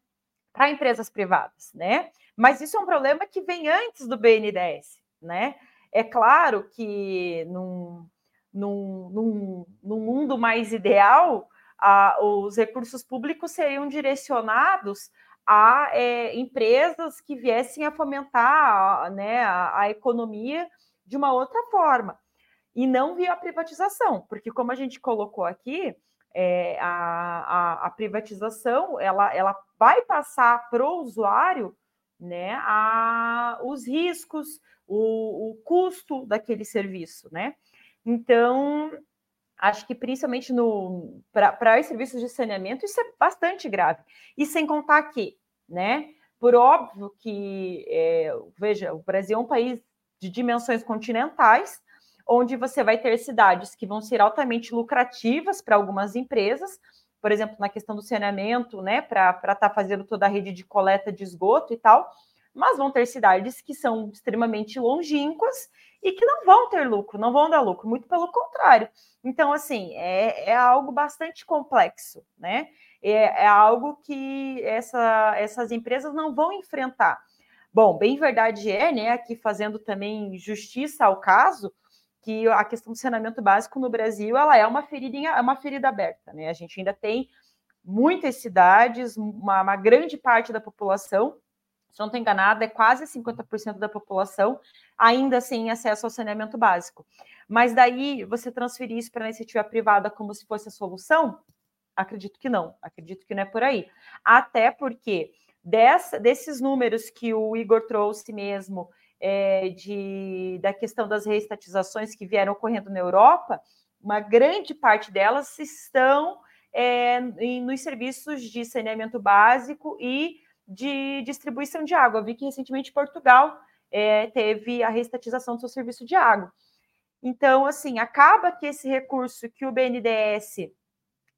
para empresas privadas, né? Mas isso é um problema que vem antes do BNDES, né? É claro que num, num, num, num mundo mais ideal, os recursos públicos seriam direcionados a é, empresas que viessem a fomentar né, a, a, economia de uma outra forma, e não via a privatização, porque como a gente colocou aqui, é, a, a, a, privatização ela, ela vai passar para o usuário né, a, os riscos, o, o custo daquele serviço, né? Então, acho que principalmente para os serviços de saneamento, isso é bastante grave. E sem contar que, né, por óbvio que, é, veja, o Brasil é um país de dimensões continentais, onde você vai ter cidades que vão ser altamente lucrativas para algumas empresas, por exemplo, na questão do saneamento, né, para estar tá fazendo toda a rede de coleta de esgoto e tal, mas vão ter cidades que são extremamente longínquas e que não vão ter lucro, não vão dar lucro, muito pelo contrário. Então, assim, é, é algo bastante complexo, né? É, é algo que essa, essas empresas não vão enfrentar. Bom, bem verdade é, né, aqui fazendo também justiça ao caso, que a questão do saneamento básico no Brasil ela é uma ferida, é uma ferida aberta, né? A gente ainda tem muitas cidades, uma, uma grande parte da população, se não estou enganada, é quase 50% da população ainda sem acesso ao saneamento básico. Mas daí você transferir isso para a iniciativa privada como se fosse a solução? Acredito que não, acredito que não é por aí. Até porque dessa, desses números que o Igor trouxe mesmo, é, de, da questão das reestatizações que vieram ocorrendo na Europa, uma grande parte delas estão é, em, nos serviços de saneamento básico e de distribuição de água. Eu vi que recentemente Portugal é, teve a reestatização do seu serviço de água. Então, assim, acaba que esse recurso que o BNDES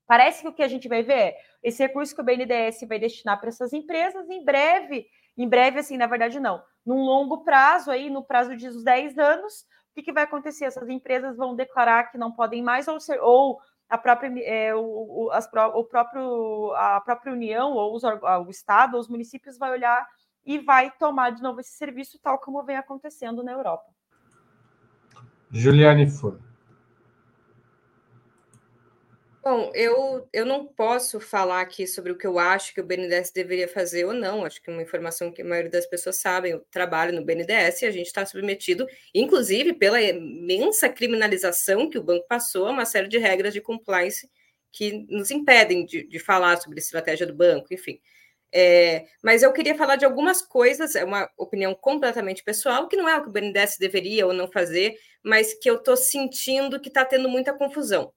parece que o que a gente vai ver é esse recurso que o BNDES vai destinar para essas empresas, em breve, em breve, assim, na verdade, não, num longo prazo, aí, no prazo de uns 10 anos, o que, que vai acontecer? Essas empresas vão declarar que não podem mais, ou, ser, ou a própria, é, o, as, o próprio, a própria União, ou os, o Estado, ou os municípios vai olhar e vai tomar de novo esse serviço, tal como vem acontecendo na Europa. Juliane Fur. Bom, eu, eu não posso falar aqui sobre o que eu acho que o BNDES deveria fazer ou não. Acho que é uma informação que a maioria das pessoas sabem. Eu trabalho no BNDES e a gente está submetido, inclusive pela imensa criminalização que o banco passou, a uma série de regras de compliance que nos impedem de, de falar sobre a estratégia do banco, enfim. É, mas eu queria falar de algumas coisas, é uma opinião completamente pessoal, que não é o que o BNDES deveria ou não fazer, mas que eu estou sentindo que está tendo muita confusão.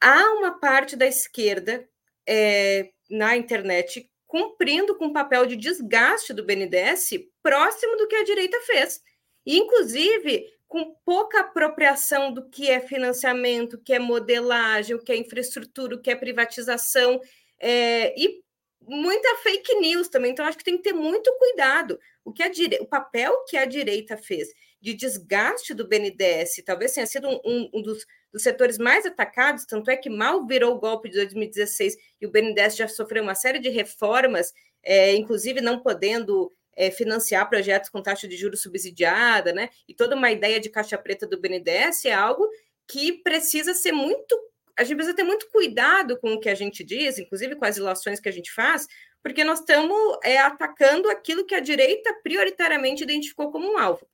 Há uma parte da esquerda é, na internet cumprindo com o papel de desgaste do BNDES próximo do que a direita fez. E, inclusive, com pouca apropriação do que é financiamento, que é modelagem, o que é infraestrutura, o que é privatização, é, e muita fake news também, então acho que tem que ter muito cuidado. O que a dire... o papel que a direita fez de desgaste do BNDES talvez tenha sido um, um, um dos, dos, setores mais atacados, tanto é que mal virou o golpe de 2016 e o BNDES já sofreu uma série de reformas, é, inclusive não podendo é, financiar projetos com taxa de juros subsidiada, né? E toda uma ideia de caixa preta do BNDES é algo que precisa ser muito a gente precisa ter muito cuidado com o que a gente diz, inclusive com as ilações que a gente faz, porque nós estamos é, atacando aquilo que a direita prioritariamente identificou como um alvo.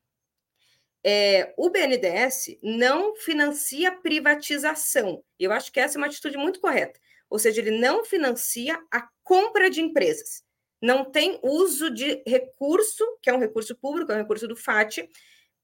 É, o BNDES não financia privatização. Eu acho que essa é uma atitude muito correta. Ou seja, ele não financia a compra de empresas. Não tem uso de recurso, que é um recurso público, é um recurso do FAT,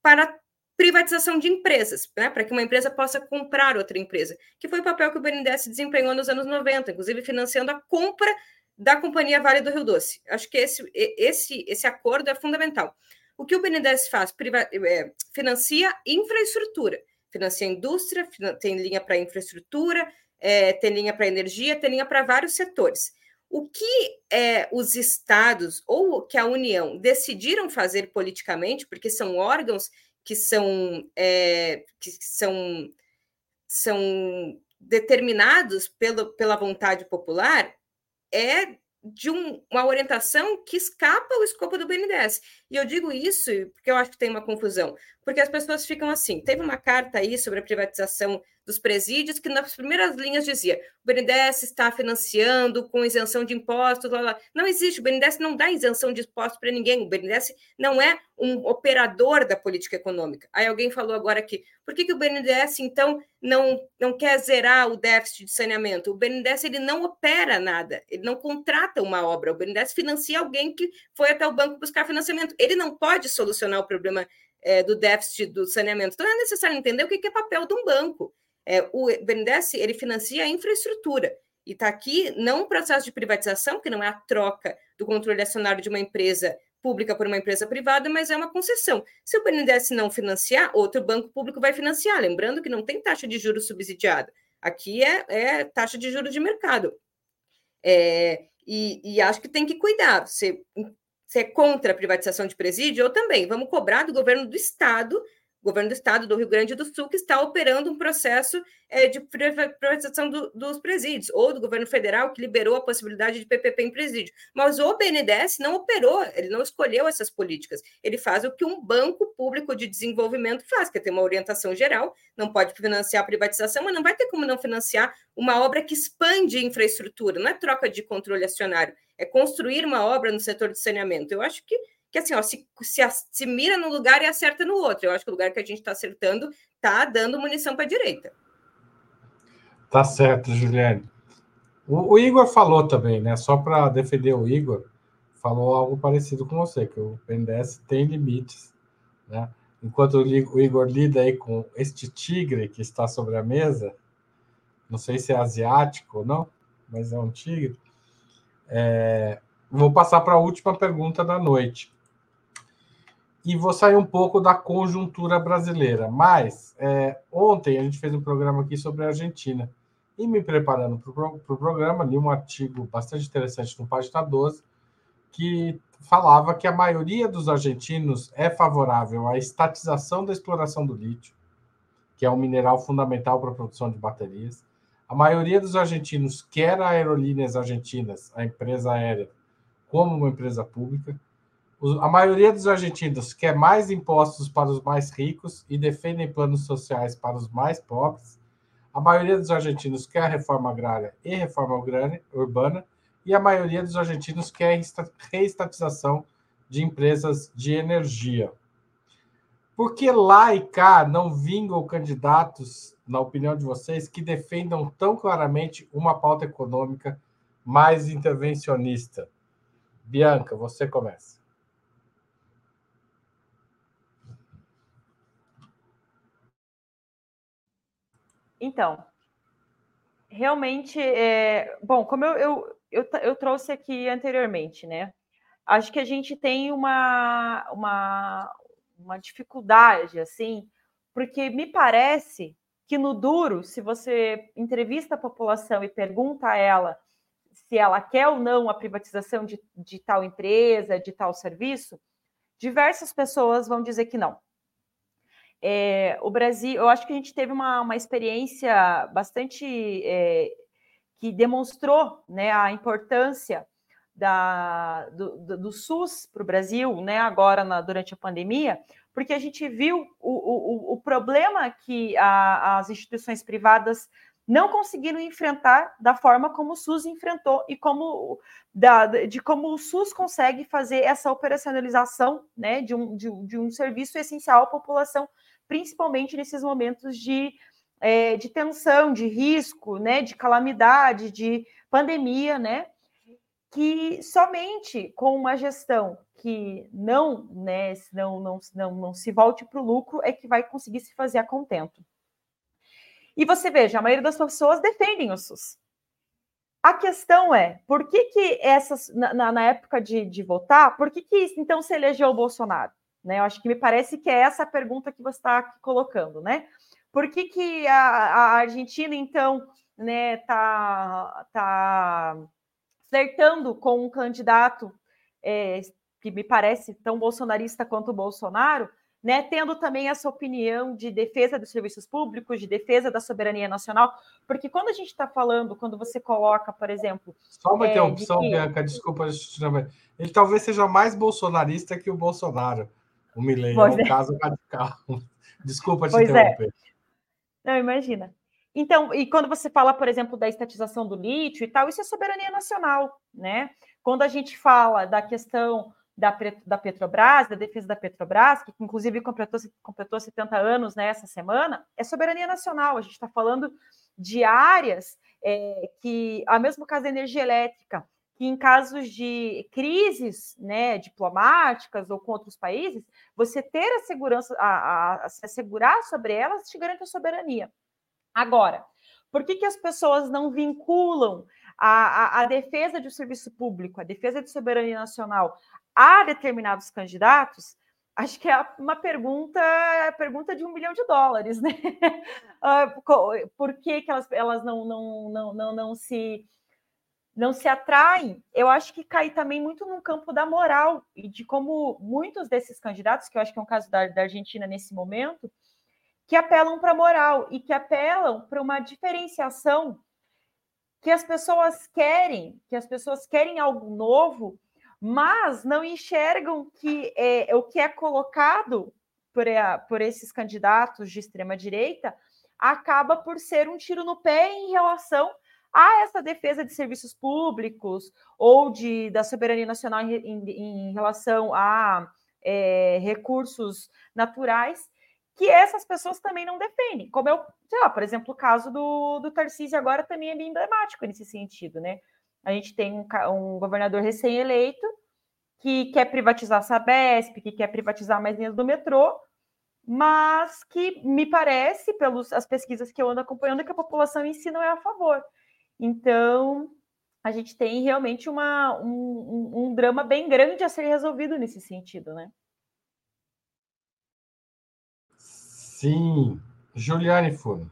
para privatização de empresas, né, para que uma empresa possa comprar outra empresa, que foi o papel que o BNDES desempenhou nos anos 90, inclusive financiando a compra da Companhia Vale do Rio Doce. Acho que esse, esse, esse acordo é fundamental. O que o BNDES faz? Priva é, financia infraestrutura, financia indústria, tem linha para infraestrutura, é, tem linha para energia, tem linha para vários setores. O que é, os estados ou que a União decidiram fazer politicamente, porque são órgãos que são, é, que são, são determinados pelo, pela vontade popular é de um, uma orientação que escapa ao escopo do BNDES. E eu digo isso porque eu acho que tem uma confusão, porque as pessoas ficam assim. Teve uma carta aí sobre a privatização dos presídios que nas primeiras linhas dizia: o BNDES está financiando com isenção de impostos. Blá, blá. Não existe, o BNDES não dá isenção de impostos para ninguém. O BNDES não é um operador da política econômica. Aí alguém falou agora aqui: por que, que o BNDES então não, não quer zerar o déficit de saneamento? O BNDES ele não opera nada, ele não contrata uma obra. O BNDES financia alguém que foi até o banco buscar financiamento. Ele não pode solucionar o problema é, do déficit do saneamento. Então, é necessário entender o que é papel de um banco. É, o BNDES ele financia a infraestrutura e está aqui não um processo de privatização, que não é a troca do controle acionário de uma empresa pública por uma empresa privada, mas é uma concessão. Se o BNDES não financiar, outro banco público vai financiar. Lembrando que não tem taxa de juros subsidiada. Aqui é, é taxa de juros de mercado. É, e, e, acho que tem que cuidar. Você se é contra a privatização de presídio, ou também. Vamos cobrar do governo do Estado governo do estado do Rio Grande do Sul, que está operando um processo é, de privatização do, dos presídios, ou do governo federal, que liberou a possibilidade de PPP em presídio. Mas o BNDES não operou, ele não escolheu essas políticas. Ele faz o que um banco público de desenvolvimento faz, que é ter uma orientação geral, não pode financiar a privatização, mas não vai ter como não financiar uma obra que expande infraestrutura, não é troca de controle acionário, é construir uma obra no setor de saneamento. Eu acho que que assim, ó, se, se, se mira num lugar e acerta no outro. Eu acho que o lugar que a gente está acertando está dando munição para a direita. Tá certo, Juliane. O, o, Igor falou também, né? Só para defender o Igor, falou algo parecido com você, que o BNDES tem limites, né? Enquanto o Igor lida aí com este tigre que está sobre a mesa, não sei se é asiático ou não, mas é um tigre. É, vou passar para a última pergunta da noite. E vou sair um pouco da conjuntura brasileira. Mas é, ontem a gente fez um programa aqui sobre a Argentina. E me preparando para o pro programa, li um artigo bastante interessante no Página 12, que falava que a maioria dos argentinos é favorável à estatização da exploração do lítio, que é um mineral fundamental para a produção de baterias. A maioria dos argentinos quer a Aerolíneas Argentinas, a empresa aérea, como uma empresa pública. A maioria dos argentinos quer mais impostos para os mais ricos e defendem planos sociais para os mais pobres. A maioria dos argentinos quer a reforma agrária e reforma urbana e a maioria dos argentinos quer reestatização de empresas de energia. Por que lá e cá não vingam candidatos, na opinião de vocês, que defendam tão claramente uma pauta econômica mais intervencionista? Bianca, você começa. Então, realmente, é, bom, como eu, eu, eu, eu trouxe aqui anteriormente, né? Acho que a gente tem uma, uma, uma dificuldade, assim, porque me parece que no duro, se você entrevista a população e pergunta a ela se ela quer ou não a privatização de, de tal empresa, de tal serviço, diversas pessoas vão dizer que não. É, o Brasil, eu acho que a gente teve uma, uma experiência bastante é, que demonstrou né, a importância da, do, do, SUS para o Brasil, né, agora na, durante a pandemia, porque a gente viu o, o, o problema que a, as instituições privadas não conseguiram enfrentar da forma como o SUS enfrentou e como da, de como o SUS consegue fazer essa operacionalização né, de, um, de, de um serviço essencial à população, principalmente nesses momentos de é, de tensão, de risco, né, de calamidade, de pandemia, né, que somente com uma gestão que não, né, não, não, não, não se volte para o lucro é que vai conseguir se fazer a contento. E você veja, a maioria das pessoas defendem o SUS. A questão é, por que que essas, na, na época de, de votar, por que que então se elegeu o Bolsonaro? Né, eu acho que me parece que é essa a pergunta que você está colocando, né? Por que, que a, a Argentina, então, né, tá, tá flertando com um candidato é, que me parece tão bolsonarista quanto o Bolsonaro, né, tendo também essa opinião de defesa dos serviços públicos, de defesa da soberania nacional, porque quando a gente está falando, quando você coloca, por exemplo. Só uma é, interrupção, que... Bianca, desculpa, ele talvez seja mais bolsonarista que o Bolsonaro, o Milley, é um é. caso radical. *laughs* Desculpa te pois é. interromper. É. Não, imagina. Então, e quando você fala, por exemplo, da estatização do lítio e tal, isso é soberania nacional, né? Quando a gente fala da questão da, da Petrobras, da defesa da Petrobras, que inclusive completou, completou 70 anos nessa né, semana, é soberania nacional. A gente está falando de áreas é, que, a mesmo caso da energia elétrica, que em casos de crises né, diplomáticas ou com outros países, você ter a segurança, a, a, a se assegurar sobre elas te garante a soberania. Agora, por que, que as pessoas não vinculam a, a, a defesa de um serviço público, a defesa de soberania nacional a determinados candidatos? Acho que é uma pergunta, pergunta de um milhão de dólares, né? *laughs* Ah, por que, que elas, elas não, não, não, não, não se não se atraem, eu acho que cai também muito no campo da moral e de como muitos desses candidatos, que eu acho que é um caso da, da Argentina nesse momento, que apelam para a moral e que apelam para uma diferenciação que as pessoas querem, que as pessoas querem algo novo, mas não enxergam que é, o que é colocado por, é, por esses candidatos de extrema direita acaba por ser um tiro no pé em relação a essa defesa de serviços públicos ou de, da soberania nacional em, em, relação a é, recursos naturais, que essas pessoas também não defendem. Como eu, sei lá, por exemplo, o caso do, do Tarcísio agora também é bem emblemático nesse sentido, né? A gente tem um, um governador recém-eleito que quer privatizar a Sabesp, que quer privatizar mais linhas do metrô, mas que me parece, pelas pesquisas que eu ando acompanhando, que a população em si não é a favor. Então, a gente tem realmente uma, um, um, um drama bem grande a ser resolvido nesse sentido, né? Sim. Juliane Furno.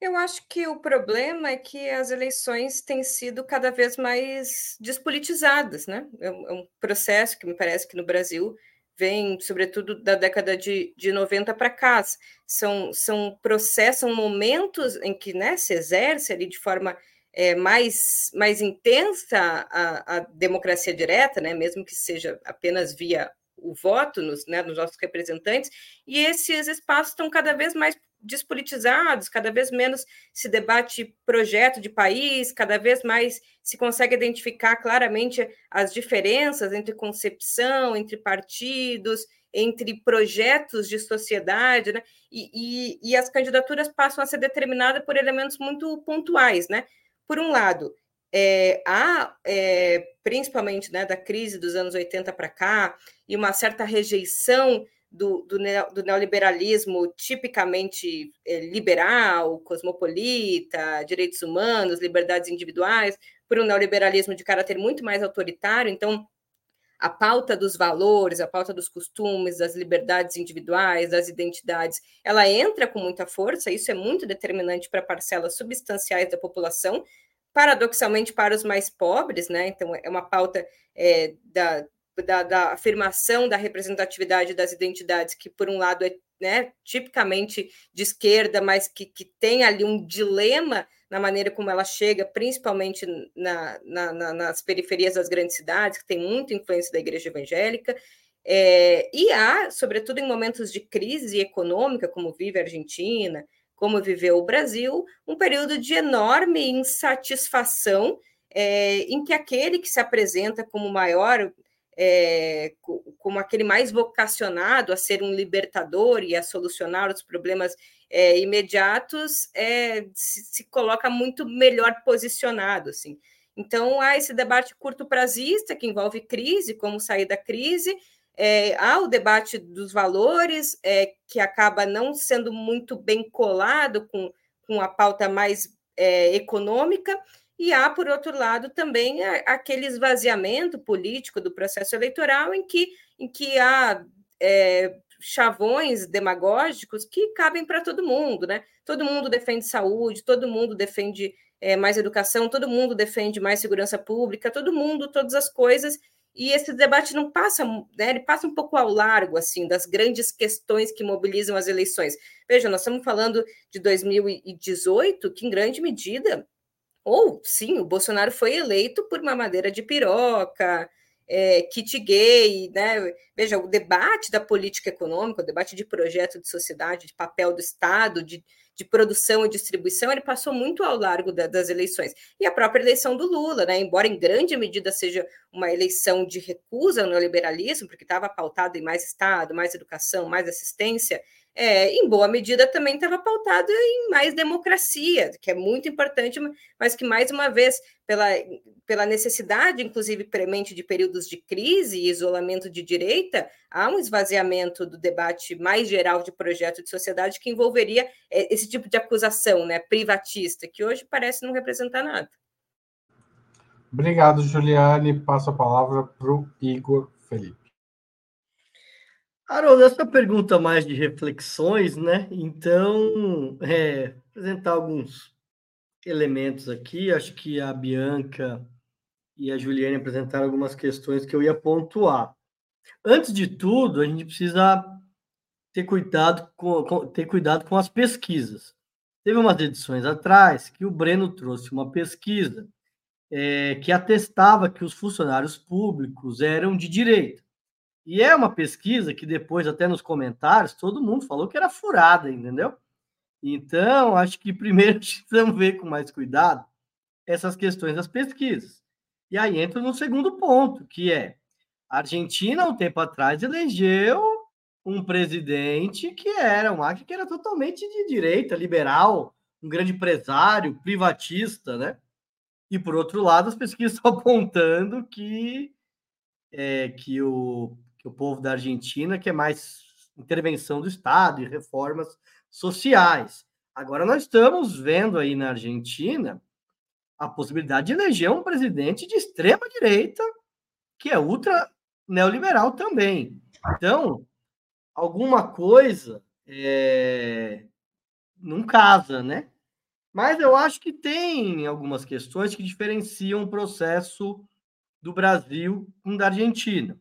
Eu acho que o problema é que as eleições têm sido cada vez mais despolitizadas, né? É um é processo que me parece que no Brasil vem, sobretudo, da década de, de 90 para cá. São, são processos, são momentos em que né, se exerce ali de forma é, mais, mais intensa a, a democracia direta, né, mesmo que seja apenas via o voto nos, né, nos nossos representantes, e esses espaços estão cada vez mais despolitizados, cada vez menos se debate projeto de país, cada vez mais se consegue identificar claramente as diferenças entre concepção, entre partidos, entre projetos de sociedade, né? E, e, e as candidaturas passam a ser determinadas por elementos muito pontuais, né? Por um lado, é, há, é, principalmente né, da crise dos anos 80 para cá, e uma certa rejeição do, do, do neoliberalismo tipicamente é, liberal, cosmopolita, direitos humanos, liberdades individuais, por um neoliberalismo de caráter muito mais autoritário. Então, a pauta dos valores, a pauta dos costumes, das liberdades individuais, das identidades, ela entra com muita força, isso é muito determinante para parcelas substanciais da população, paradoxalmente para os mais pobres, né? Então, é uma pauta é, da, da, da, afirmação da representatividade das identidades, que, por um lado, é né, tipicamente de esquerda, mas que, que tem ali um dilema na maneira como ela chega, principalmente na, na, na, nas periferias das grandes cidades, que tem muita influência da igreja evangélica, é, e há, sobretudo em momentos de crise econômica, como vive a Argentina, como viveu o Brasil, um período de enorme insatisfação, é, em que aquele que se apresenta como maior, é, como aquele mais vocacionado a ser um libertador e a solucionar os problemas é, imediatos, é, se, se, coloca muito melhor posicionado, assim. Então, há esse debate curto prazista que envolve crise, como sair da crise, é, há o debate dos valores, é, que acaba não sendo muito bem colado com, com a pauta mais é, econômica, e há, por outro lado, também aquele esvaziamento político do processo eleitoral, em que, em que há é, chavões demagógicos que cabem para todo mundo, né? Todo mundo defende saúde, todo mundo defende é, mais educação, todo mundo defende mais segurança pública, todo mundo, todas as coisas, e esse debate não passa, né, ele passa um pouco ao largo, assim, das grandes questões que mobilizam as eleições. Veja, nós estamos falando de 2018, que em grande medida, ou sim, o Bolsonaro foi eleito por uma madeira de piroca, é, kit gay, né? Veja, o debate da política econômica, o debate de projeto de sociedade, de papel do Estado, de, de produção e distribuição, ele passou muito ao largo da, das eleições. E a própria eleição do Lula, né? embora em grande medida seja uma eleição de recusa ao neoliberalismo, porque estava pautado em mais Estado, mais educação, mais assistência, é, em boa medida também estava pautado em mais democracia, que é muito importante, mas que, mais uma vez, pela, pela necessidade, inclusive premente, de períodos de crise e isolamento de direita, há um esvaziamento do debate mais geral de projeto de sociedade que envolveria é, esse tipo de acusação né, privatista, que hoje parece não representar nada. Obrigado, Juliane. Passo a palavra para o Igor Felipe. Haroldo, essa pergunta mais de reflexões, né? Então, é, apresentar alguns elementos aqui. Acho que a Bianca e a Juliane apresentaram algumas questões que eu ia pontuar. Antes de tudo, a gente precisa ter cuidado com, com, ter cuidado com as pesquisas. Teve umas edições atrás que o Breno trouxe uma pesquisa é, que atestava que os funcionários públicos eram de direita. E é uma pesquisa que depois, até nos comentários, todo mundo falou que era furada, entendeu? Então, acho que primeiro *laughs* precisamos ver com mais cuidado essas questões das pesquisas. E aí entra no segundo ponto, que é a Argentina, um tempo atrás, elegeu um presidente que era um Acre que era totalmente de direita, liberal, um grande empresário, privatista, né? E, por outro lado, as pesquisas estão *laughs* apontando que, é, que, o, que o povo da Argentina quer mais intervenção do Estado e reformas sociais. Agora, nós estamos vendo aí na Argentina a possibilidade de eleger um presidente de extrema direita, que é ultra neoliberal também. Então, alguma coisa é, não casa, né? Mas eu acho que tem algumas questões que diferenciam o processo do Brasil com da Argentina.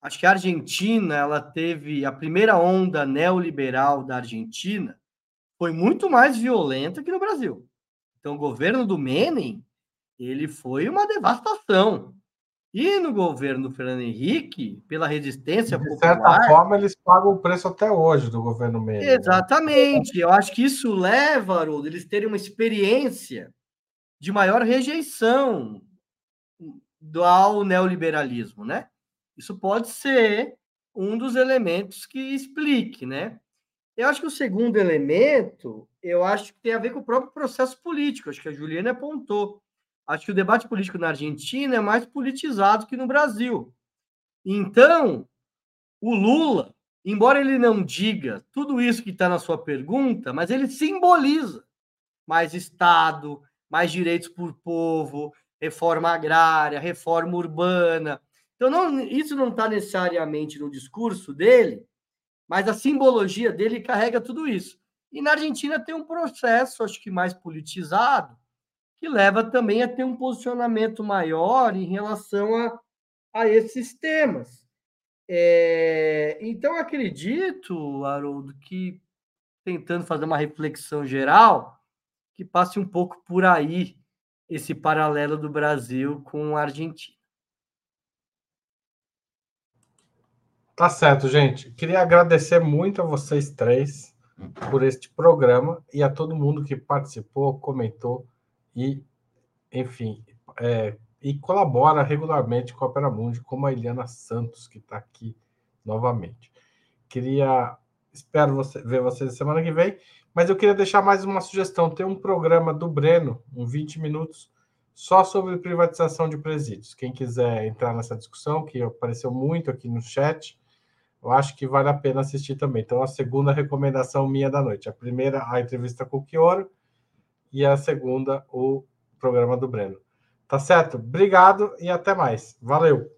Acho que a Argentina, ela teve a primeira onda neoliberal da Argentina foi muito mais violenta que no Brasil. Então, o governo do Menem, ele foi uma devastação. E no governo do Fernando Henrique, pela resistência de popular... De certa forma, eles pagam o preço até hoje do governo Menem. Né? Exatamente. Eu acho que isso leva, Haroldo, eles terem uma experiência de maior rejeição do, ao neoliberalismo, né? Isso pode ser um dos elementos que explique, né? Eu acho que o segundo elemento, eu acho que tem a ver com o próprio processo político, acho que a Juliana apontou. Acho que o debate político na Argentina é mais politizado que no Brasil. Então, o Lula, embora ele não diga tudo isso que está na sua pergunta, mas ele simboliza mais Estado, mais direitos por povo, reforma agrária, reforma urbana. Então, não, isso não está necessariamente no discurso dele, mas a simbologia dele carrega tudo isso. E na Argentina tem um processo, acho que mais politizado, que leva também a ter um posicionamento maior em relação a, a esses temas. É, então, acredito, Haroldo, que tentando fazer uma reflexão geral, que passe um pouco por aí esse paralelo do Brasil com a Argentina. Tá certo, gente. Queria agradecer muito a vocês três por este programa e a todo mundo que participou, comentou e, enfim, é, e colabora regularmente com a Opera Mundi, como a Eliana Santos, que está aqui novamente. Queria, espero você, ver vocês semana que vem, mas eu queria deixar mais uma sugestão. Tem um programa do Breno, um 20 minutos, só sobre privatização de presídios. Quem quiser entrar nessa discussão, que apareceu muito aqui no chat, eu acho que vale a pena assistir também. Então, a segunda recomendação minha da noite. A primeira, a entrevista com o Chioro, e a segunda, o programa do Breno. Tá certo? Obrigado e até mais. Valeu!